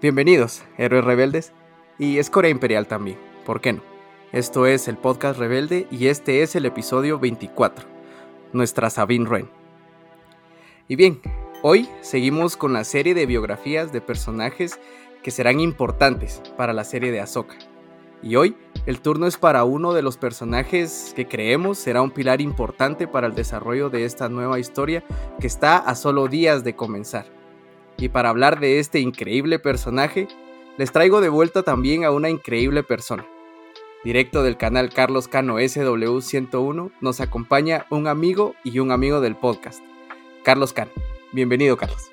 Bienvenidos, héroes rebeldes, y es Corea Imperial también, ¿por qué no? Esto es el podcast Rebelde y este es el episodio 24, nuestra Sabine Wren. Y bien, hoy seguimos con la serie de biografías de personajes que serán importantes para la serie de Ahsoka. Y hoy el turno es para uno de los personajes que creemos será un pilar importante para el desarrollo de esta nueva historia que está a solo días de comenzar. Y para hablar de este increíble personaje, les traigo de vuelta también a una increíble persona. Directo del canal Carlos Cano SW101 nos acompaña un amigo y un amigo del podcast, Carlos Cano. Bienvenido, Carlos.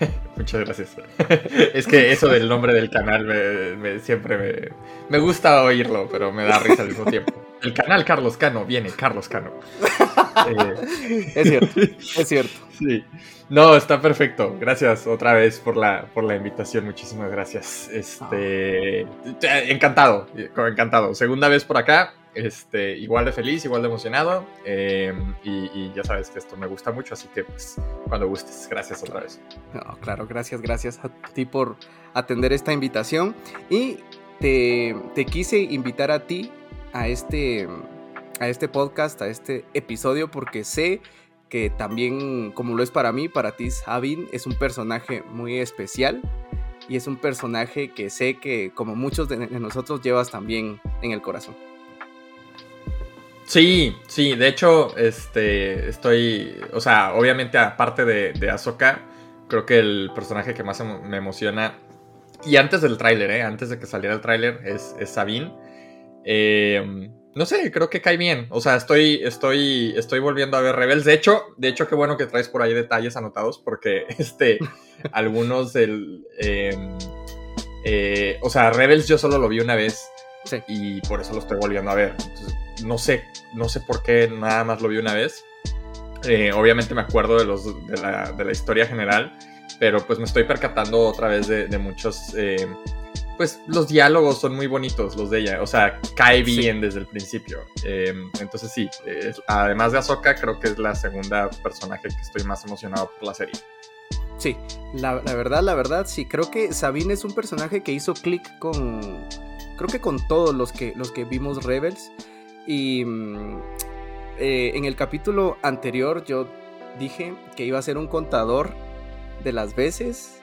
Muchas gracias. es que eso del nombre del canal siempre me, me, gusta oírlo, pero me da risa al mismo tiempo. El canal Carlos Cano viene Carlos Cano. Eh, es cierto, es cierto. Sí. No, está perfecto. Gracias otra vez por la, por la invitación. Muchísimas gracias. Este, encantado, encantado. Segunda vez por acá. Este, igual de feliz, igual de emocionado. Em, y, ya sabes que esto me gusta mucho, así que pues, cuando gustes, gracias otra vez. claro, gracias, gracias a ti por atender esta invitación. Y te, te quise invitar a ti a este, a este podcast, a este episodio, porque sé que también, como lo es para mí, para ti Sabin es un personaje muy especial y es un personaje que sé que como muchos de, nosotros llevas también en el corazón. Sí, sí, de hecho, este, estoy, o sea, obviamente aparte de, de Ahsoka, creo que el personaje que más me emociona, y antes del tráiler, ¿eh? antes de que saliera el tráiler, es, es. Eh, no sé, creo que cae bien. O sea, estoy, estoy, estoy volviendo a ver Rebels. De hecho, de hecho, qué bueno que traes por ahí detalles anotados, porque este, algunos del. Em, eh, o sea, Rebels yo solo lo vi una vez. Y por eso lo estoy volviendo a ver. no sé, no sé por qué nada más lo vi una vez. Eh, obviamente me acuerdo de, los, de, la, de la historia general, pero pues me estoy percatando otra vez de, de muchos eh, pues los diálogos son muy bonitos, los de ella. O sea, cae bien desde el principio. Em, entonces sí, además de Ahsoka, creo que es la segunda personaje que estoy más emocionado por la serie. Sí, la, verdad, la verdad, sí. Creo que Sabine es un personaje que hizo clic con. Creo que con todos los que, los que vimos Rebels. Y mm, eh, en el capítulo anterior yo dije que iba a ser un contador de las veces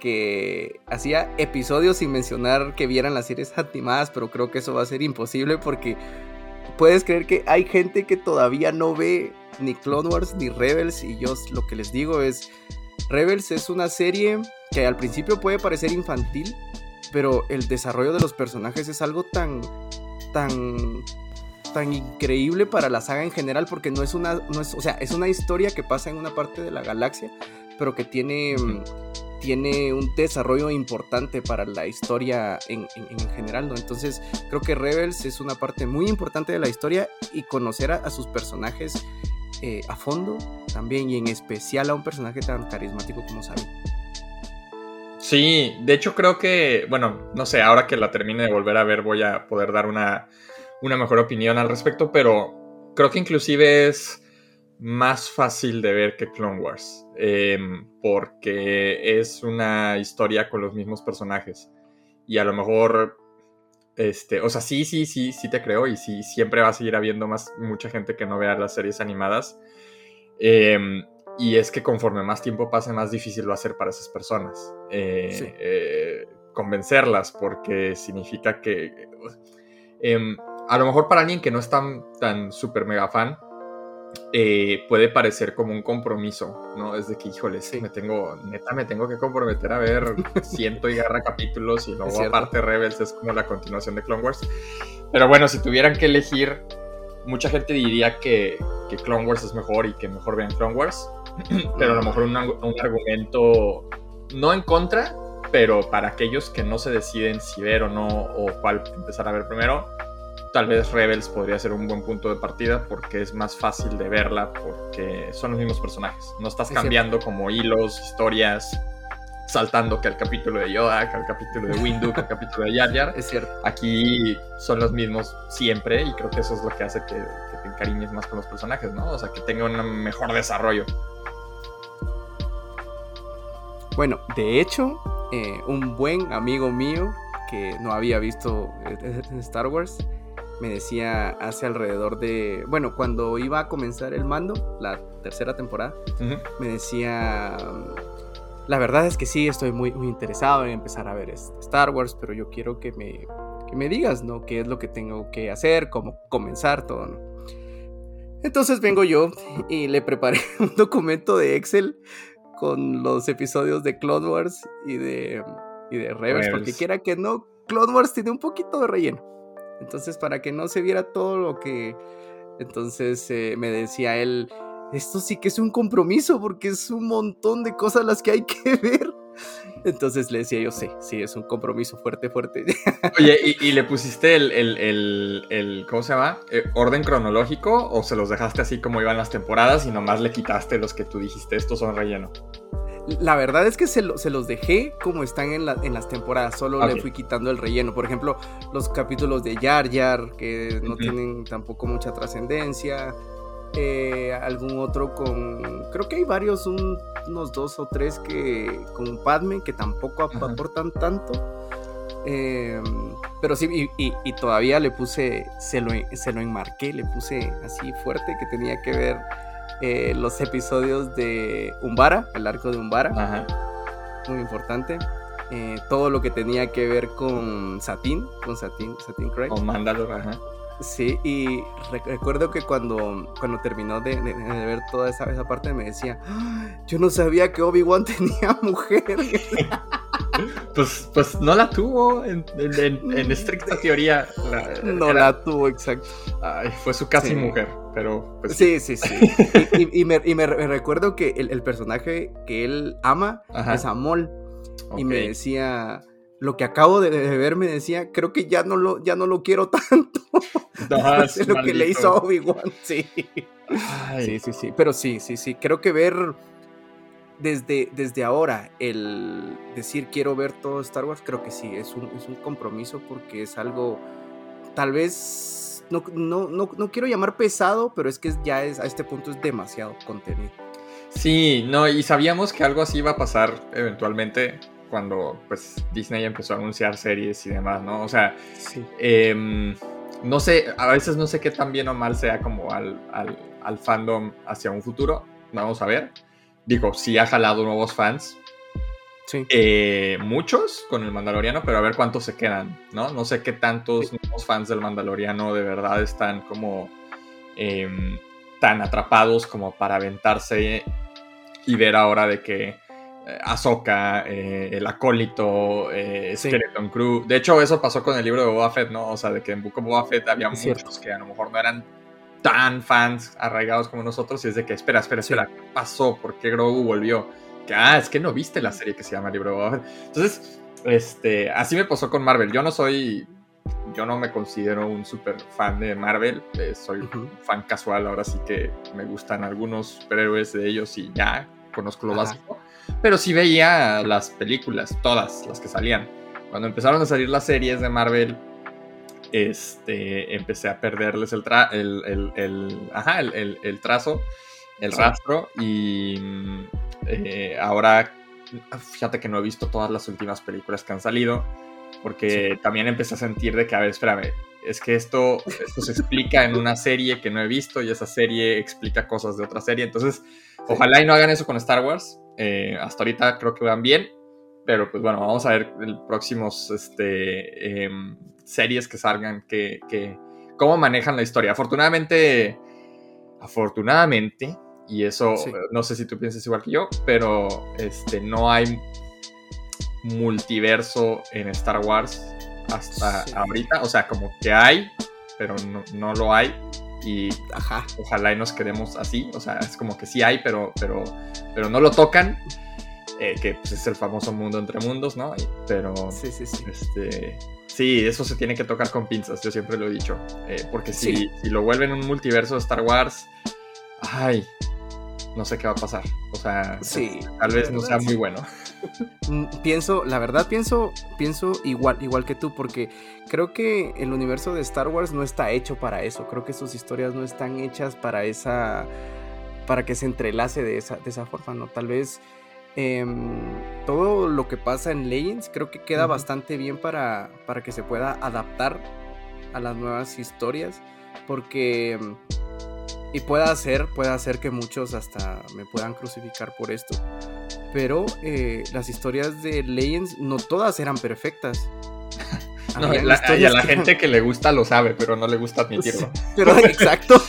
que hacía episodios sin mencionar que vieran las series animadas, pero creo que eso va a ser imposible porque puedes creer que hay gente que todavía no ve ni Clone Wars ni Rebels y yo lo que les digo es, Rebels es una serie que al principio puede parecer infantil, pero el desarrollo de los personajes es algo tan, tan, tan increíble para la saga en general porque no es una, no es, o sea, es una historia que pasa en una parte de la galaxia, pero que tiene tiene un desarrollo importante para la historia en, general, ¿no? Entonces creo que Rebels es una parte muy importante de la historia y conocer a, sus personajes eh, a fondo también y en especial a un personaje tan carismático como Sabi. Sí, de hecho creo que, bueno, no sé, ahora que la termine de volver a ver voy a poder dar una, una mejor opinión al respecto, pero creo que inclusive es más fácil de ver que Clone Wars, em, porque es una historia con los mismos personajes y a lo mejor, este, o sea, sí, sí, sí, sí te creo y sí, siempre va a seguir habiendo más, mucha gente que no vea las series animadas. Em, y es que conforme más tiempo pase, más difícil va a ser para esas personas eh, eh, convencerlas, porque significa que em, a lo mejor para alguien que no es tan, tan super mega fan, eh, puede parecer como un compromiso, ¿no? Es de que, híjole, sí, me tengo, neta, me tengo que comprometer a ver ciento y garra capítulos y luego aparte Rebels es como la continuación de Clone Wars. Pero bueno, si tuvieran que elegir, mucha gente diría que, que Clone Wars es mejor y que mejor vean Clone Wars, pero a lo mejor un, un argumento no en contra, pero para aquellos que no se deciden si ver o no o cuál empezar a ver primero, tal vez Rebels podría ser un buen punto de partida porque es más fácil de verla porque son los mismos personajes. No estás cambiando como hilos, historias, saltando que al capítulo de Yoda, que al capítulo de Windu, que al capítulo de Yar Yar. Es cierto. Aquí son los mismos siempre y creo que eso es lo que hace que, que te encariñes más con los personajes, ¿no? O sea, que tenga un mejor desarrollo. Bueno, de hecho, eh, un buen amigo mío que no había visto eh, Star Wars me decía hace alrededor de, bueno, cuando iba a comenzar el mando, la tercera temporada, me decía, la verdad es que sí, estoy muy, muy interesado en empezar a ver Star Wars, pero yo quiero que me, que me digas, ¿no? ¿Qué es lo que tengo que hacer? ¿Cómo comenzar todo, ¿no? Entonces vengo yo y le preparé un documento de Excel con los episodios de Clone Wars y de, y de Rebels, porque quiera que no, Clone Wars tiene un poquito de relleno. Entonces, para que no se viera todo lo que... Entonces eh, me decía él, esto sí que es un compromiso porque es un montón de cosas las que hay que ver. Entonces le decía yo, sí, sí, es un compromiso fuerte, fuerte. Oye, ¿y, le pusiste el, el, el, ¿cómo se llama? Eh, ¿Orden cronológico o se los dejaste así como iban las temporadas y nomás le quitaste los que tú dijiste, estos son relleno? La verdad es que se, los dejé como están en, las temporadas, solo le fui quitando el relleno. Por ejemplo, los capítulos de Yar Yar, que no tienen tampoco mucha trascendencia. Eh, algún otro con. Creo que hay varios, unos dos o tres que con Padme que tampoco aportan tanto. Em, pero sí, y, todavía le puse, se lo, se lo enmarqué, le puse así fuerte que tenía que ver eh, los episodios de Umbara, el arco de Umbara. Muy importante. Eh, todo lo que tenía que ver con Satín, con Satín, Satín Craig. Con Mandalor, ajá. Sí, y recuerdo que cuando, cuando terminó de, ver toda esa, esa, parte me decía, ah, yo no sabía que Obi-Wan tenía mujer. pues, pues no la tuvo en, estricta teoría. no la tuvo, exacto. fue su casi mujer, pero... Pues, sí, sí, sí. y, me, recuerdo que el, personaje que él ama es Amol. Y me decía lo que acabo de, ver me decía, creo que ya no lo, ya no lo quiero tanto. es lo que le hizo a Obi-Wan, sí. Sí, sí, sí. Pero sí, sí, sí. Creo que ver desde, desde ahora el decir quiero ver todo Star Wars, creo que sí, es un, es un compromiso porque es algo tal vez, no, no, no, no quiero llamar pesado, pero es que ya es, a este punto es demasiado contenido. Sí, no, y sabíamos que algo así iba a pasar eventualmente cuando pues Disney empezó a anunciar series y demás, ¿no? O sea, em, no sé, a veces no sé qué tan bien o mal sea como al, al, fandom hacia un futuro, vamos a ver. Digo, sí ha jalado nuevos fans, Sí. Eh, muchos con el Mandaloriano, pero a ver cuántos se quedan, ¿no? No sé qué tantos nuevos fans del Mandaloriano de verdad están como em, tan atrapados como para aventarse y ver ahora de que Ahsoka, eh, el acólito, eh, Skeleton Crew. De hecho, eso pasó con el libro de Boba Fett, ¿no? O sea, de que en Book of Boba Fett había muchos que a lo mejor no eran tan fans arraigados como nosotros. Y es de que, espera, espera, espera, ¿qué pasó? ¿Por qué Grogu volvió? Que, ah, es que no viste la serie que se llama el libro de Boba Fett. Entonces, este, así me pasó con Marvel. Yo no soy. Yo no me considero un super fan de Marvel. soy un fan casual. Ahora sí que me gustan algunos superhéroes de ellos y ya conozco lo básico pero sí veía las películas, todas las que salían. Cuando empezaron a salir las series de Marvel, este, empecé a perderles el, el, el, trazo, el rastro, y eh, ahora, fíjate que no he visto todas las últimas películas que han salido, porque también empecé a sentir de que, a ver, espérame, es que esto, esto se explica en una serie que no he visto y esa serie explica cosas de otra serie, entonces, ojalá y no hagan eso con Star Wars, eh, hasta ahorita creo que van bien, pero pues bueno, vamos a ver el próximos este, em, series que salgan, que, cómo manejan la historia. Afortunadamente, afortunadamente, y eso no sé si tú piensas igual que yo, pero este, no hay multiverso en Star Wars hasta ahorita. O sea, como que hay, pero no, lo hay. Y ojalá y nos quedemos así. O sea, es como que sí hay, pero, pero pero no lo tocan. Eh, que pues, es el famoso mundo entre mundos, ¿no? Pero, sí, sí, sí. Este, Sí, eso se tiene que tocar con pinzas, yo siempre lo he dicho. Eh, porque si, si lo vuelven un multiverso de Star Wars, ay, no sé qué va a pasar. O sea, sí, tal vez no sea muy bueno. Mm, pienso, la verdad pienso, pienso igual, igual que tú, porque creo que el universo de Star Wars no está hecho para eso. Creo que sus historias no están hechas para esa, para que se entrelace de esa, de esa forma, ¿no? Tal vez em, todo lo que pasa en Legends creo que queda bastante bien para, para que se pueda adaptar a las nuevas historias, porque y puede hacer, puede hacer que muchos hasta me puedan crucificar por esto. Pero eh, las historias de Legends no todas eran perfectas. No, y a la gente que le gusta lo sabe, pero no le gusta admitirlo. pero exacto.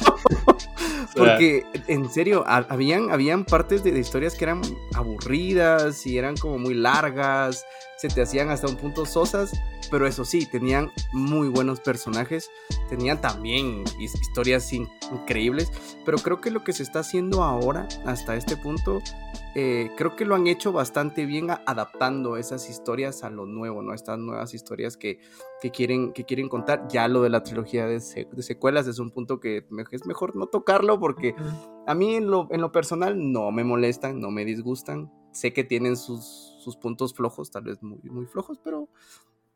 Porque, en serio, habían, habían partes de, de, historias que eran aburridas y eran como muy largas, se te hacían hasta un punto sosas, pero eso sí, tenían muy buenos personajes, tenían también historias increíbles, pero creo que lo que se está haciendo ahora, hasta este punto, eh, creo que lo han hecho bastante bien adaptando esas historias a lo nuevo, ¿no? Estas nuevas historias que, quieren, que quieren contar. Ya lo de la trilogía de, secuelas es un punto que es mejor no tocarlo porque a mí en lo, en lo personal no me molestan, no me disgustan. Sé que tienen sus, sus puntos flojos, tal vez muy, muy flojos, pero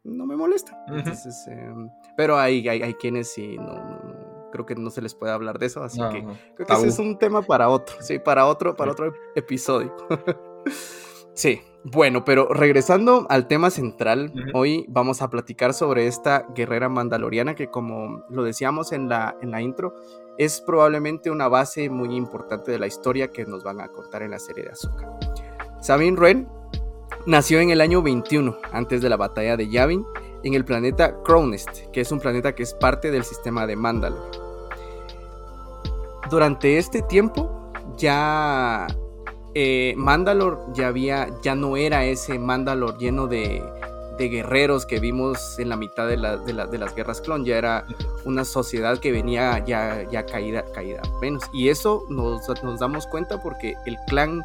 no me molesta. Em, pero hay, hay, quienes sí, no, creo que no se les puede hablar de eso, así que creo que ese es un tema para otro, sí, para otro, para otro episodio. sí, bueno, pero regresando al tema central, hoy vamos a platicar sobre esta guerrera mandaloriana que como lo decíamos en la, en la intro, es probablemente una base muy importante de la historia que nos van a contar en la serie de Azúcar. Sabine Wren Nació en el año 21, antes de la batalla de Yavin, en el planeta Cronest, que es un planeta que es parte del sistema de Mandalor. Durante este tiempo, ya eh, Mandalor ya había, ya no era ese Mandalor lleno de, guerreros que vimos en la mitad de, las guerras clon, ya era una sociedad que venía ya, ya caída, caída menos. Y eso nos, nos damos cuenta porque el clan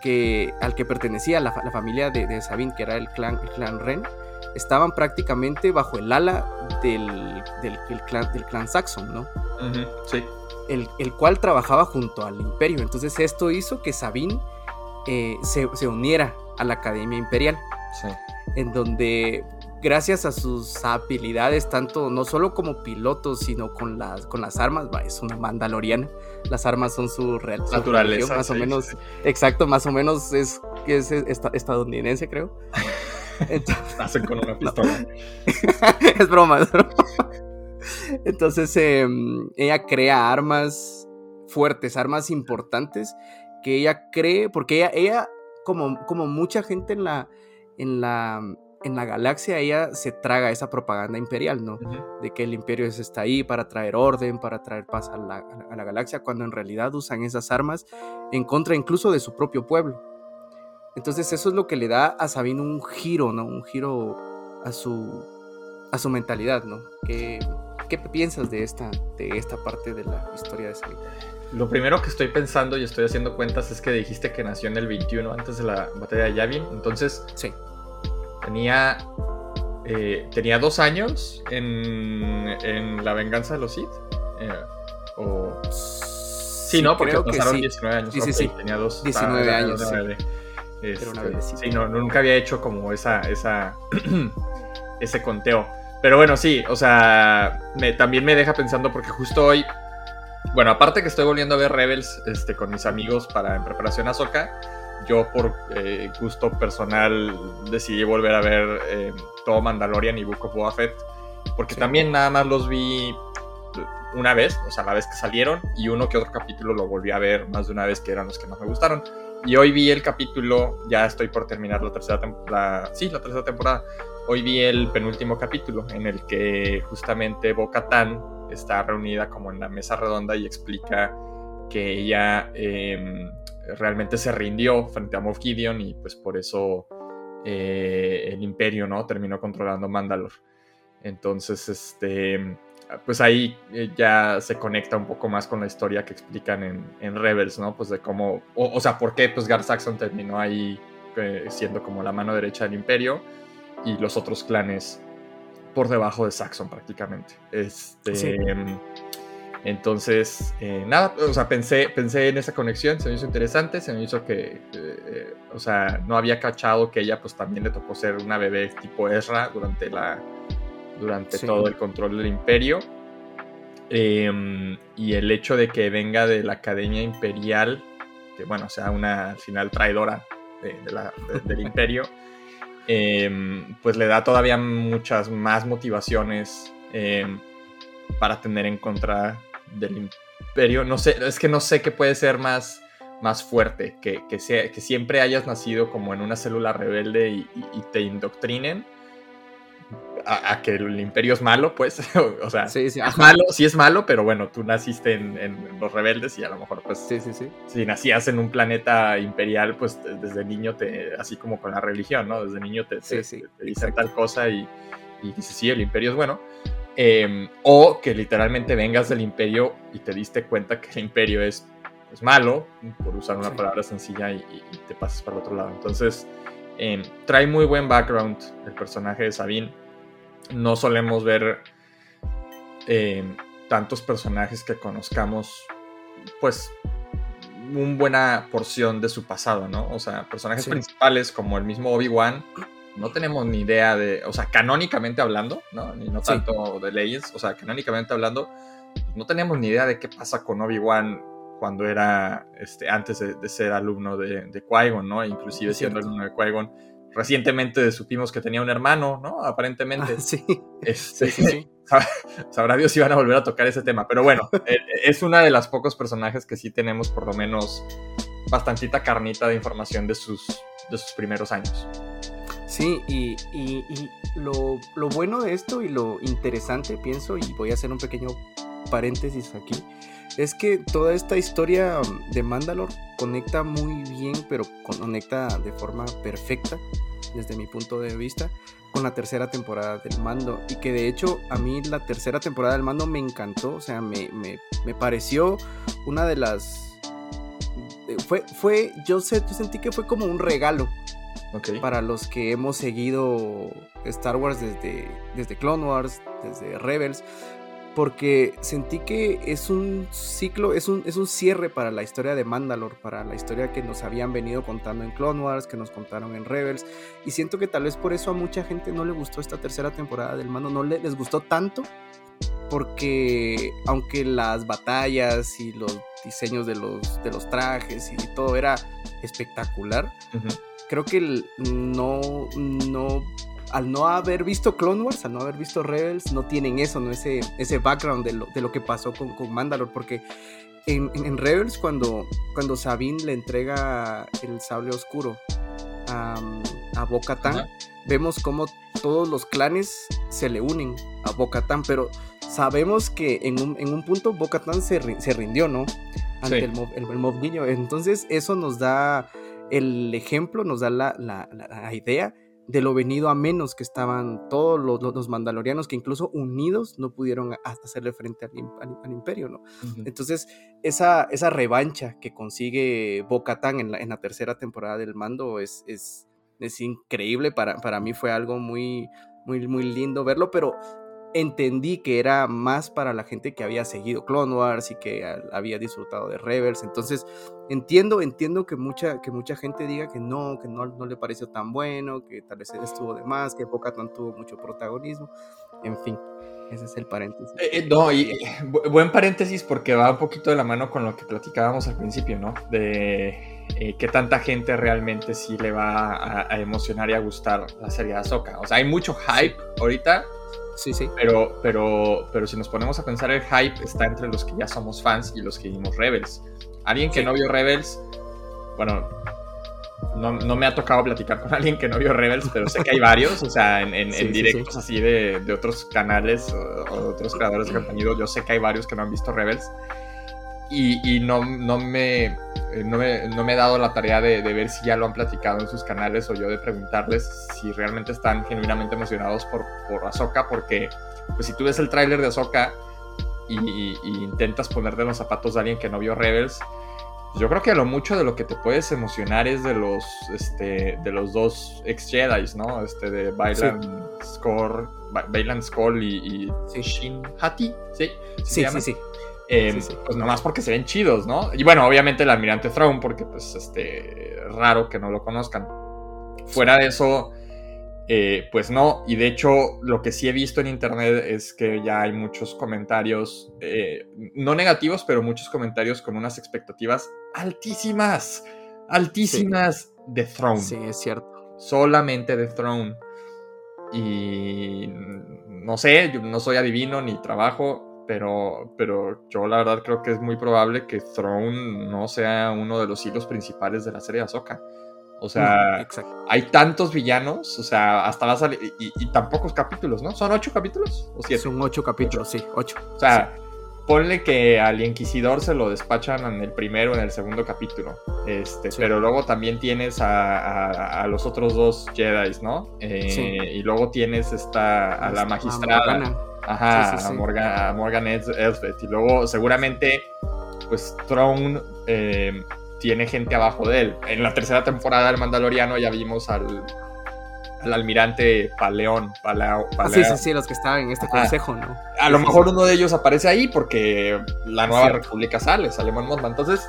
que, al que pertenecía la, la familia de, de, Sabine, que era el clan, el clan Ren, estaban prácticamente bajo el ala del, del, clan, del clan Saxon, ¿no? sí. El, el, cual trabajaba junto al imperio. Entonces esto hizo que Sabine eh, se, se, uniera a la Academia Imperial. Sí. En donde gracias a sus habilidades, tanto no solo como piloto, sino con las, con las armas, es una mandaloriana. Las armas son su real naturaleza, más o menos, exacto, más o menos es es, estadounidense, creo. Entonces, con una pistola. es broma, es broma. Entonces, em, ella crea armas fuertes, armas importantes que ella cree, porque ella, ella como, como mucha gente en la, en la en la galaxia ella se traga esa propaganda imperial, ¿no? De que el imperio está ahí para traer orden, para traer paz a la, galaxia, cuando en realidad usan esas armas en contra incluso de su propio pueblo. Entonces eso es lo que le da a Sabine un giro, ¿no? Un giro a su, a su mentalidad, ¿no? ¿Qué, ¿Qué piensas de esta, de esta parte de la historia de Sabine? Lo primero que estoy pensando y estoy haciendo cuentas es que dijiste que nació en el 21 antes de la batalla de Yavin, entonces... Sí Tenía, eh, tenía dos años en, en, La venganza de los Sith. Eh, o... Sí, ¿no? Porque pasaron sí. 19 años. Sí, sí, sí. Tenía dos. 19 años. Este, sí, no, nunca había hecho como esa, esa ese conteo. Pero bueno, sí, o sea, me, también me deja pensando porque justo hoy, bueno, aparte que estoy volviendo a ver Rebels este, con mis amigos para en preparación a Soca, yo por eh, gusto personal decidí volver a ver eh, todo Mandalorian y Book of Boba Fett, porque también nada más los vi una vez, o sea, la vez que salieron, y uno que otro capítulo lo volví a ver más de una vez, que eran los que más me gustaron. Y hoy vi el capítulo, ya estoy por terminar la tercera temporada, sí, la tercera temporada. Hoy vi el penúltimo capítulo en el que justamente Bo-Katan está reunida como en la mesa redonda y explica que ella em, realmente se rindió frente a Moff Gideon y pues por eso eh, el imperio, ¿no? Terminó controlando Mandalore. Entonces, este, pues ahí eh, ya se conecta un poco más con la historia que explican en, Rebels, ¿no? Pues de cómo, o, sea, por qué pues Gar Saxon terminó ahí eh, siendo como la mano derecha del imperio y los otros clanes por debajo de Saxon prácticamente. Este, Entonces, eh, nada, o sea, pensé, pensé en esa conexión, se me hizo interesante, se me hizo que, eh, o sea, no había cachado que ella pues también le tocó ser una bebé tipo Ezra durante, la, durante todo el control del imperio. Em, y el hecho de que venga de la Academia Imperial, que bueno, sea una al final traidora del imperio, em, pues le da todavía muchas más motivaciones em, para tener en contra del imperio. No sé, es que no sé qué puede ser más, más fuerte, que, que, sea, que siempre hayas nacido como en una célula rebelde y, te indoctrinen. A, que el imperio es malo, pues, o sea, sí, es malo, sí es malo, pero bueno, tú naciste en, los rebeldes y a lo mejor, pues, sí, sí, sí. si nacías en un planeta imperial, pues desde niño te, así como con la religión, ¿no? Desde niño te, te, dicen tal cosa y, y dices, sí, el imperio es bueno, Em, o que literalmente vengas del imperio y te diste cuenta que el imperio es, es malo, por usar una palabra sencilla, y, te pasas para el otro lado. Entonces, em, trae muy buen background el personaje de Sabine. No solemos ver em, tantos personajes que conozcamos, pues, una buena porción de su pasado, ¿no? O sea, personajes principales como el mismo Obi-Wan no tenemos ni idea de, o sea, canónicamente hablando, ¿no? Ni no tanto de leyes, o sea, canónicamente hablando, no tenemos ni idea de qué pasa con Obi-Wan cuando era, este, antes de, ser alumno de, de Qui-Gon, ¿no? Inclusive siendo alumno de Qui-Gon. Recientemente supimos que tenía un hermano, ¿no? Aparentemente. Ah, sí. Este, sí, sí, Sabrá Dios si van a volver a tocar ese tema. Pero bueno, e, es una de las pocos personajes que sí tenemos por lo menos bastantita carnita de información de sus, de sus primeros años. Sí, y, lo, bueno de esto y lo interesante, pienso, y voy a hacer un pequeño paréntesis aquí, es que toda esta historia de Mandalore conecta muy bien, pero conecta de forma perfecta, desde mi punto de vista, con la tercera temporada del mando. Y que de hecho a mí la tercera temporada del mando me encantó, o sea, me, me, pareció una de las... Fue, fue, yo, sé, yo sentí que fue como un regalo para los que hemos seguido Star Wars desde, desde Clone Wars, desde Rebels, porque sentí que es un ciclo, es un, es un cierre para la historia de Mandalore, para la historia que nos habían venido contando en Clone Wars, que nos contaron en Rebels, y siento que tal vez por eso a mucha gente no le gustó esta tercera temporada del mando, no les gustó tanto, porque aunque las batallas y los diseños de los, de los trajes y todo era espectacular, creo que no, no, al no haber visto Clone Wars, al no haber visto Rebels, no tienen eso, ¿no? Ese, ese background de lo, de lo que pasó con, con Mandalore, porque en, en, Rebels cuando, cuando Sabine le entrega el sable oscuro a, a bo vemos como todos los clanes se le unen a bo pero sabemos que en un, en un punto bo se, se rindió, ¿no? Ante el, el, el Entonces eso nos da el ejemplo, nos da la, idea de lo venido a menos que estaban todos los, mandalorianos que incluso unidos no pudieron hasta hacerle frente al, imperio, ¿no? Entonces, esa, esa revancha que consigue Bo-Katan en la, en la tercera temporada del mando es, es, es increíble, para, para mí fue algo muy, muy, muy lindo verlo, pero entendí que era más para la gente que había seguido Clone Wars y que había disfrutado de Rebels. Entonces, entiendo, entiendo que mucha, que mucha gente diga que no, que no, no le pareció tan bueno, que tal vez estuvo de más, que no tuvo mucho protagonismo. En fin, ese es el paréntesis. Eh, eh, no, y buen paréntesis porque va un poquito de la mano con lo que platicábamos al principio, ¿no? De eh, qué tanta gente realmente sí le va a, a, emocionar y a gustar la serie de Ahsoka. O sea, hay mucho hype ahorita Sí, sí. Pero, pero, pero si nos ponemos a pensar, el hype está entre los que ya somos fans y los que vimos Rebels. Alguien que no vio Rebels, bueno, no, no, me ha tocado platicar con alguien que no vio Rebels, pero sé que hay varios, o sea, en, en, directos así de, de, otros canales o, de otros creadores de contenido, yo sé que hay varios que no han visto Rebels y, y no, no me eh, no me, he dado la tarea de, ver si ya lo han platicado en sus canales o yo de preguntarles si realmente están genuinamente emocionados por, por Ahsoka, porque pues si tú ves el tráiler de Ahsoka y, intentas ponerte los zapatos de alguien que no vio Rebels, yo creo que a lo mucho de lo que te puedes emocionar es de los, este, de los dos ex Jedi, ¿no? Este, de Bailan Score, Bailan Skull y, y Shin Hati, ¿sí? Sí, sí, sí. Em, pues nomás porque se ven chidos, ¿no? Y bueno, obviamente el almirante Throne, porque pues este, raro que no lo conozcan. Fuera de eso, eh, pues no, y de hecho lo que sí he visto en internet es que ya hay muchos comentarios, eh, no negativos, pero muchos comentarios con unas expectativas altísimas, altísimas de Throne. Sí, es cierto. Solamente de Throne. Y no sé, yo no soy adivino ni trabajo, pero, pero yo la verdad creo que es muy probable que Throne no sea uno de los hilos principales de la serie de Ahsoka. O sea, hay tantos villanos, o sea, hasta va a salir. Y, tan pocos capítulos, ¿no? ¿Son ocho capítulos? ¿O siete? Son ocho capítulos, sí, ocho. O sea, ponle que al Inquisidor se lo despachan en el primero, en el segundo capítulo. Este, Pero luego también tienes a, los otros dos Jedi, ¿no? Eh, y luego tienes esta, a la magistrada. Ajá, a Morgan, a Morgan Elsbeth. Y luego seguramente, pues Throne. Eh, tiene gente abajo de él. En la tercera temporada del Mandaloriano ya vimos al, al almirante Paleón. Paleo, ah, sí, sí, sí, los que estaban en este consejo, ¿no? A lo mejor uno de ellos aparece ahí porque la nueva república sale, sale Mon Entonces,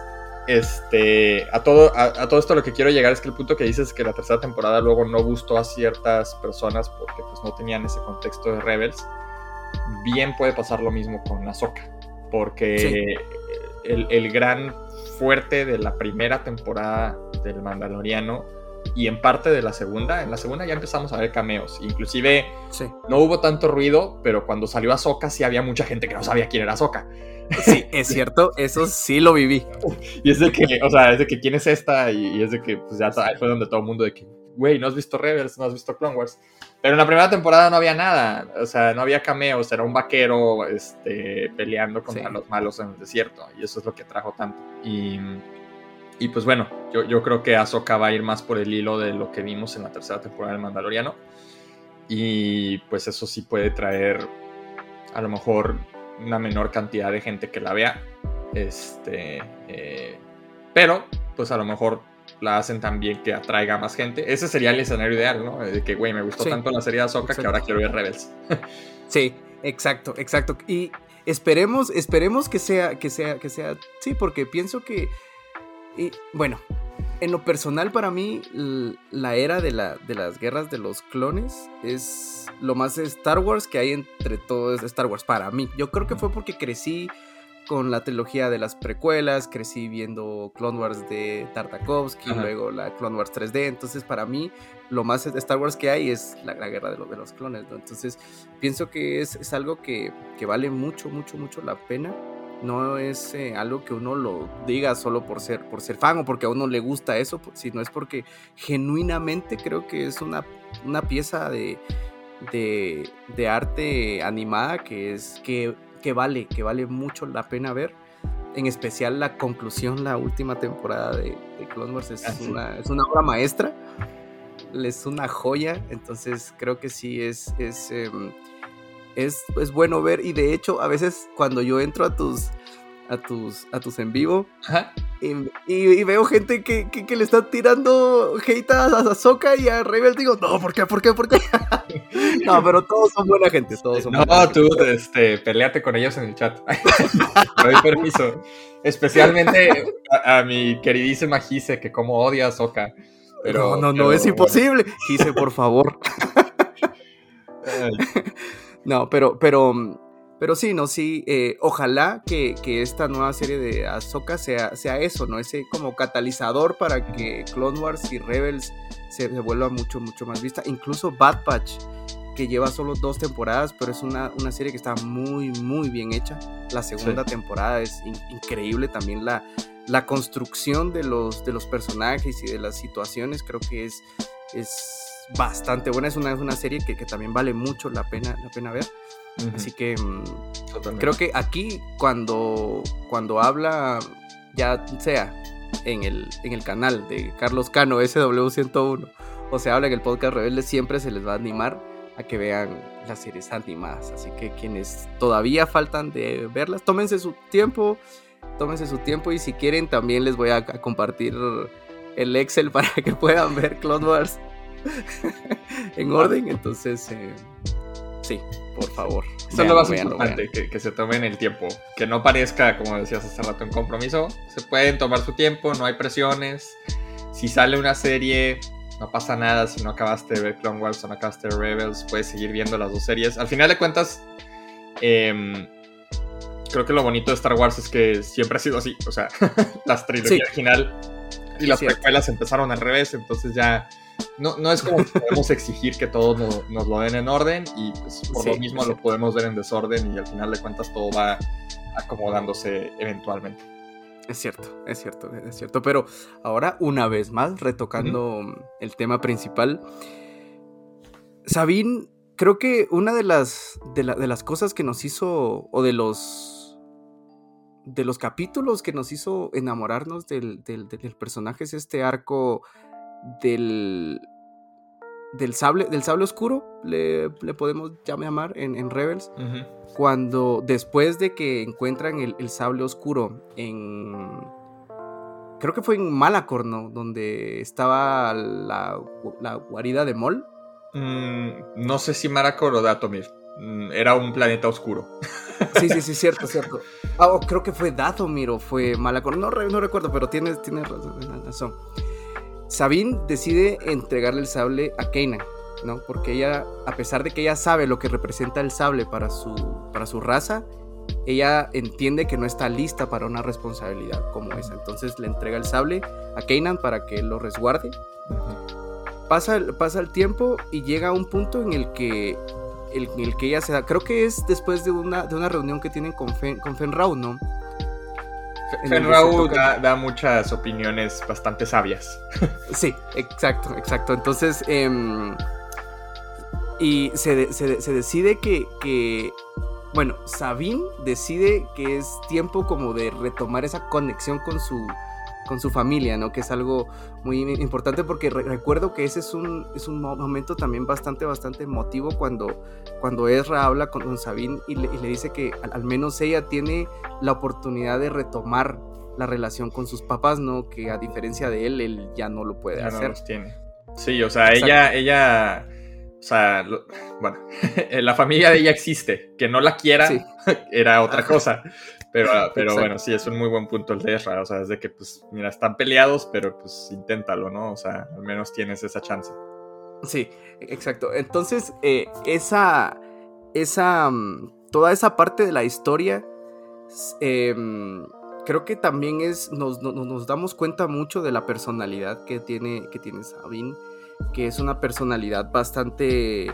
este, a todo, a, todo esto lo que quiero llegar es que el punto que dices es que la tercera temporada luego no gustó a ciertas personas porque pues no tenían ese contexto de Rebels. Bien puede pasar lo mismo con Ahsoka. Porque el, el gran fuerte de la primera temporada del Mandaloriano y en parte de la segunda. En la segunda ya empezamos a ver cameos. Inclusive no hubo tanto ruido, pero cuando salió Ahsoka sí había mucha gente que no sabía quién era Ahsoka. Sí, es cierto, eso sí lo viví. y es de que, o sea, es de que quién es esta y, es de que pues ya fue donde todo el mundo de que, güey, no has visto Rebels, no has visto Clone Wars. Pero en la primera temporada no había nada, o sea, no había cameos, era un vaquero este, peleando contra los malos en el desierto, y eso es lo que trajo tanto. Y, y pues bueno, yo, yo creo que Ahsoka va a ir más por el hilo de lo que vimos en la tercera temporada del Mandaloriano, y pues eso sí puede traer a lo mejor una menor cantidad de gente que la vea, este, eh, pero pues a lo mejor la hacen también que atraiga a más gente. Ese sería el escenario ideal, ¿no? De que, güey, me gustó tanto la serie de Ahsoka que ahora quiero ver Rebels. sí, exacto, exacto. Y esperemos, esperemos que sea, que sea, que sea, sí, porque pienso que, y, bueno, en lo personal para mí, la era de, la, de las guerras de los clones es lo más Star Wars que hay entre todos Star Wars para mí. Yo creo que fue porque crecí con la trilogía de las precuelas, crecí viendo Clone Wars de Tartakovsky, luego la Clone Wars 3D, entonces para mí lo más de Star Wars que hay es la, guerra de, de, los clones, ¿no? Entonces pienso que es, algo que, vale mucho, mucho, mucho la pena. No es eh, algo que uno lo diga solo por ser, por ser fan o porque a uno le gusta eso, sino es porque genuinamente creo que es una, una pieza de, de, de arte animada que es que que vale, que vale mucho la pena ver. En especial la conclusión, la última temporada de, Clone Wars es, ah, una, es una obra maestra, es una joya, entonces creo que sí es, es, em, es, es bueno ver. Y de hecho a veces cuando yo entro a tus, a tus, a tus en vivo. Y, veo gente que, le está tirando hate a Azoka y a Rebel. Digo, no, ¿por qué? ¿Por qué? ¿Por qué? no, pero todos son buena gente. Todos son no, tú, este, peleate con ellos en el chat. doy permiso. Especialmente a, mi queridísima Gise, que como odia a Azoka. Pero, no, no, no, es imposible. Gise, por favor. no, pero, pero pero sí, no, sí, eh, ojalá que, esta nueva serie de Ahsoka sea, sea eso, ¿no? Ese como catalizador para que Clone Wars y Rebels se, vuelva mucho, mucho más vista. Incluso Bad Patch, que lleva solo dos temporadas, pero es una, serie que está muy, muy bien hecha. La segunda temporada es increíble también la, la construcción de los, de los personajes y de las situaciones, creo que es, es bastante buena. Es una, una serie que, que también vale mucho la pena, la pena ver. Así que mm, creo que aquí cuando, cuando habla, ya sea en el, en el canal de Carlos Cano, SW101, o se habla en el podcast Rebelde, siempre se les va a animar a que vean las series animadas. Así que quienes todavía faltan de verlas, tómense su tiempo. tómense su tiempo y si quieren también les voy a, compartir el Excel para que puedan ver Clone Wars en orden. Entonces, eh, sí, por favor. Eso es lo más importante, que, se tomen el tiempo. Que no parezca, como decías hace rato, un compromiso. Se pueden tomar su tiempo, no hay presiones. Si sale una serie, no pasa nada. Si no acabaste de ver Clone Wars o no acabaste de Rebels, puedes seguir viendo las dos series. Al final de cuentas, eh, creo que lo bonito de Star Wars es que siempre ha sido así. O sea, las trilogías original y las precuelas empezaron al revés, entonces ya no, no es como que podemos exigir que todos nos, lo den en orden y pues, por lo mismo lo podemos ver en desorden y al final de cuentas todo va acomodándose eventualmente. Es cierto, es cierto, es cierto. Pero ahora, una vez más, retocando el tema principal, Sabine, creo que una de las, de las cosas que nos hizo, o de los de los capítulos que nos hizo enamorarnos del, personaje es este arco del, del, sable, del sable oscuro, le, podemos llamar en, Rebels, cuando después de que encuentran el, sable oscuro en... Creo que fue en Malacor, ¿no? Donde estaba la, guarida de Mol. Mm, no sé si Malacor o Datomir. Mm, era un planeta oscuro. Sí, sí, sí, cierto, cierto. Ah, oh, creo que fue Dathomir o fue Malacor. No, no recuerdo, pero tienes, tienes razón. Sabine decide entregarle el sable a Kanan, ¿no? Porque ella, a pesar de que ella sabe lo que representa el sable para su, para su raza, ella entiende que no está lista para una responsabilidad como esa. Entonces le entrega el sable a Kanan para que lo resguarde. Pasa, pasa el tiempo y llega a un punto en el que el, el que ella se da. Creo que es después de una, de una reunión que tienen con, con Fenrau, ¿no? Fenrau da, muchas opiniones bastante sabias. Sí, exacto, exacto. Entonces, em, y se, se, decide que, que, bueno, Sabine decide que es tiempo como de retomar esa conexión con su, con su familia, ¿no? Que es algo muy importante porque recuerdo que ese es un, es un momento también bastante, bastante emotivo cuando, cuando Ezra habla con, Sabine y le, dice que al, menos ella tiene la oportunidad de retomar la relación con sus papás, ¿no? Que a diferencia de él, él ya no lo puede hacer. tiene. Sí, o sea, ella, ella, o sea, bueno, la familia de ella existe, que no la quiera era otra cosa, pero, pero bueno, sí, es un muy buen punto el de Ezra. O sea, es de que, pues, mira, están peleados, pero pues inténtalo, ¿no? O sea, al menos tienes esa chance. Sí, exacto. Entonces, eh, esa. Esa. Mm, toda esa parte de la historia. Em, creo que también es. Nos, nos, damos cuenta mucho de la personalidad que tiene, que tiene Sabine. Que es una personalidad bastante.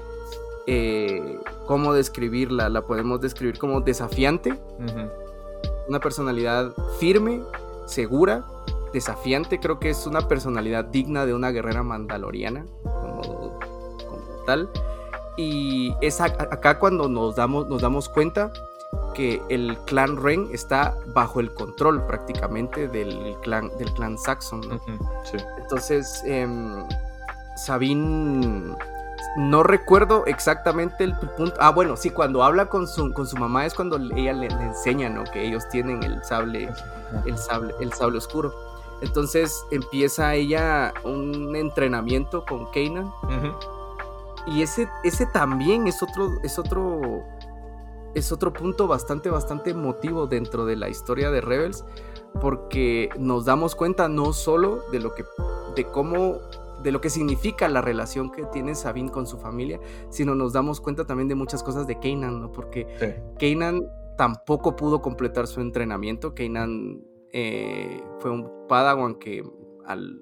Eh, ¿Cómo describirla? La podemos describir como desafiante una personalidad firme, segura, desafiante. Creo que es una personalidad digna de una guerrera mandaloriana, como, tal. Y es acá cuando nos damos, nos damos cuenta que el clan Ren está bajo el control prácticamente del clan, del clan Saxon. Entonces, em, Sabine no recuerdo exactamente el punto. Ah, bueno, sí, cuando habla con su, con su mamá es cuando ella le, enseña, ¿no? Que ellos tienen el sable, el sable, el sable oscuro. Entonces empieza ella un entrenamiento con Kanan. Y ese, ese también es otro, es otro. Es otro punto bastante, bastante emotivo dentro de la historia de Rebels. Porque nos damos cuenta no solo de lo que. de cómo de lo que significa la relación que tiene Sabine con su familia, sino nos damos cuenta también de muchas cosas de Kanan, ¿no? Porque Kanan tampoco pudo completar su entrenamiento. Kanan eh, fue un Padawan que al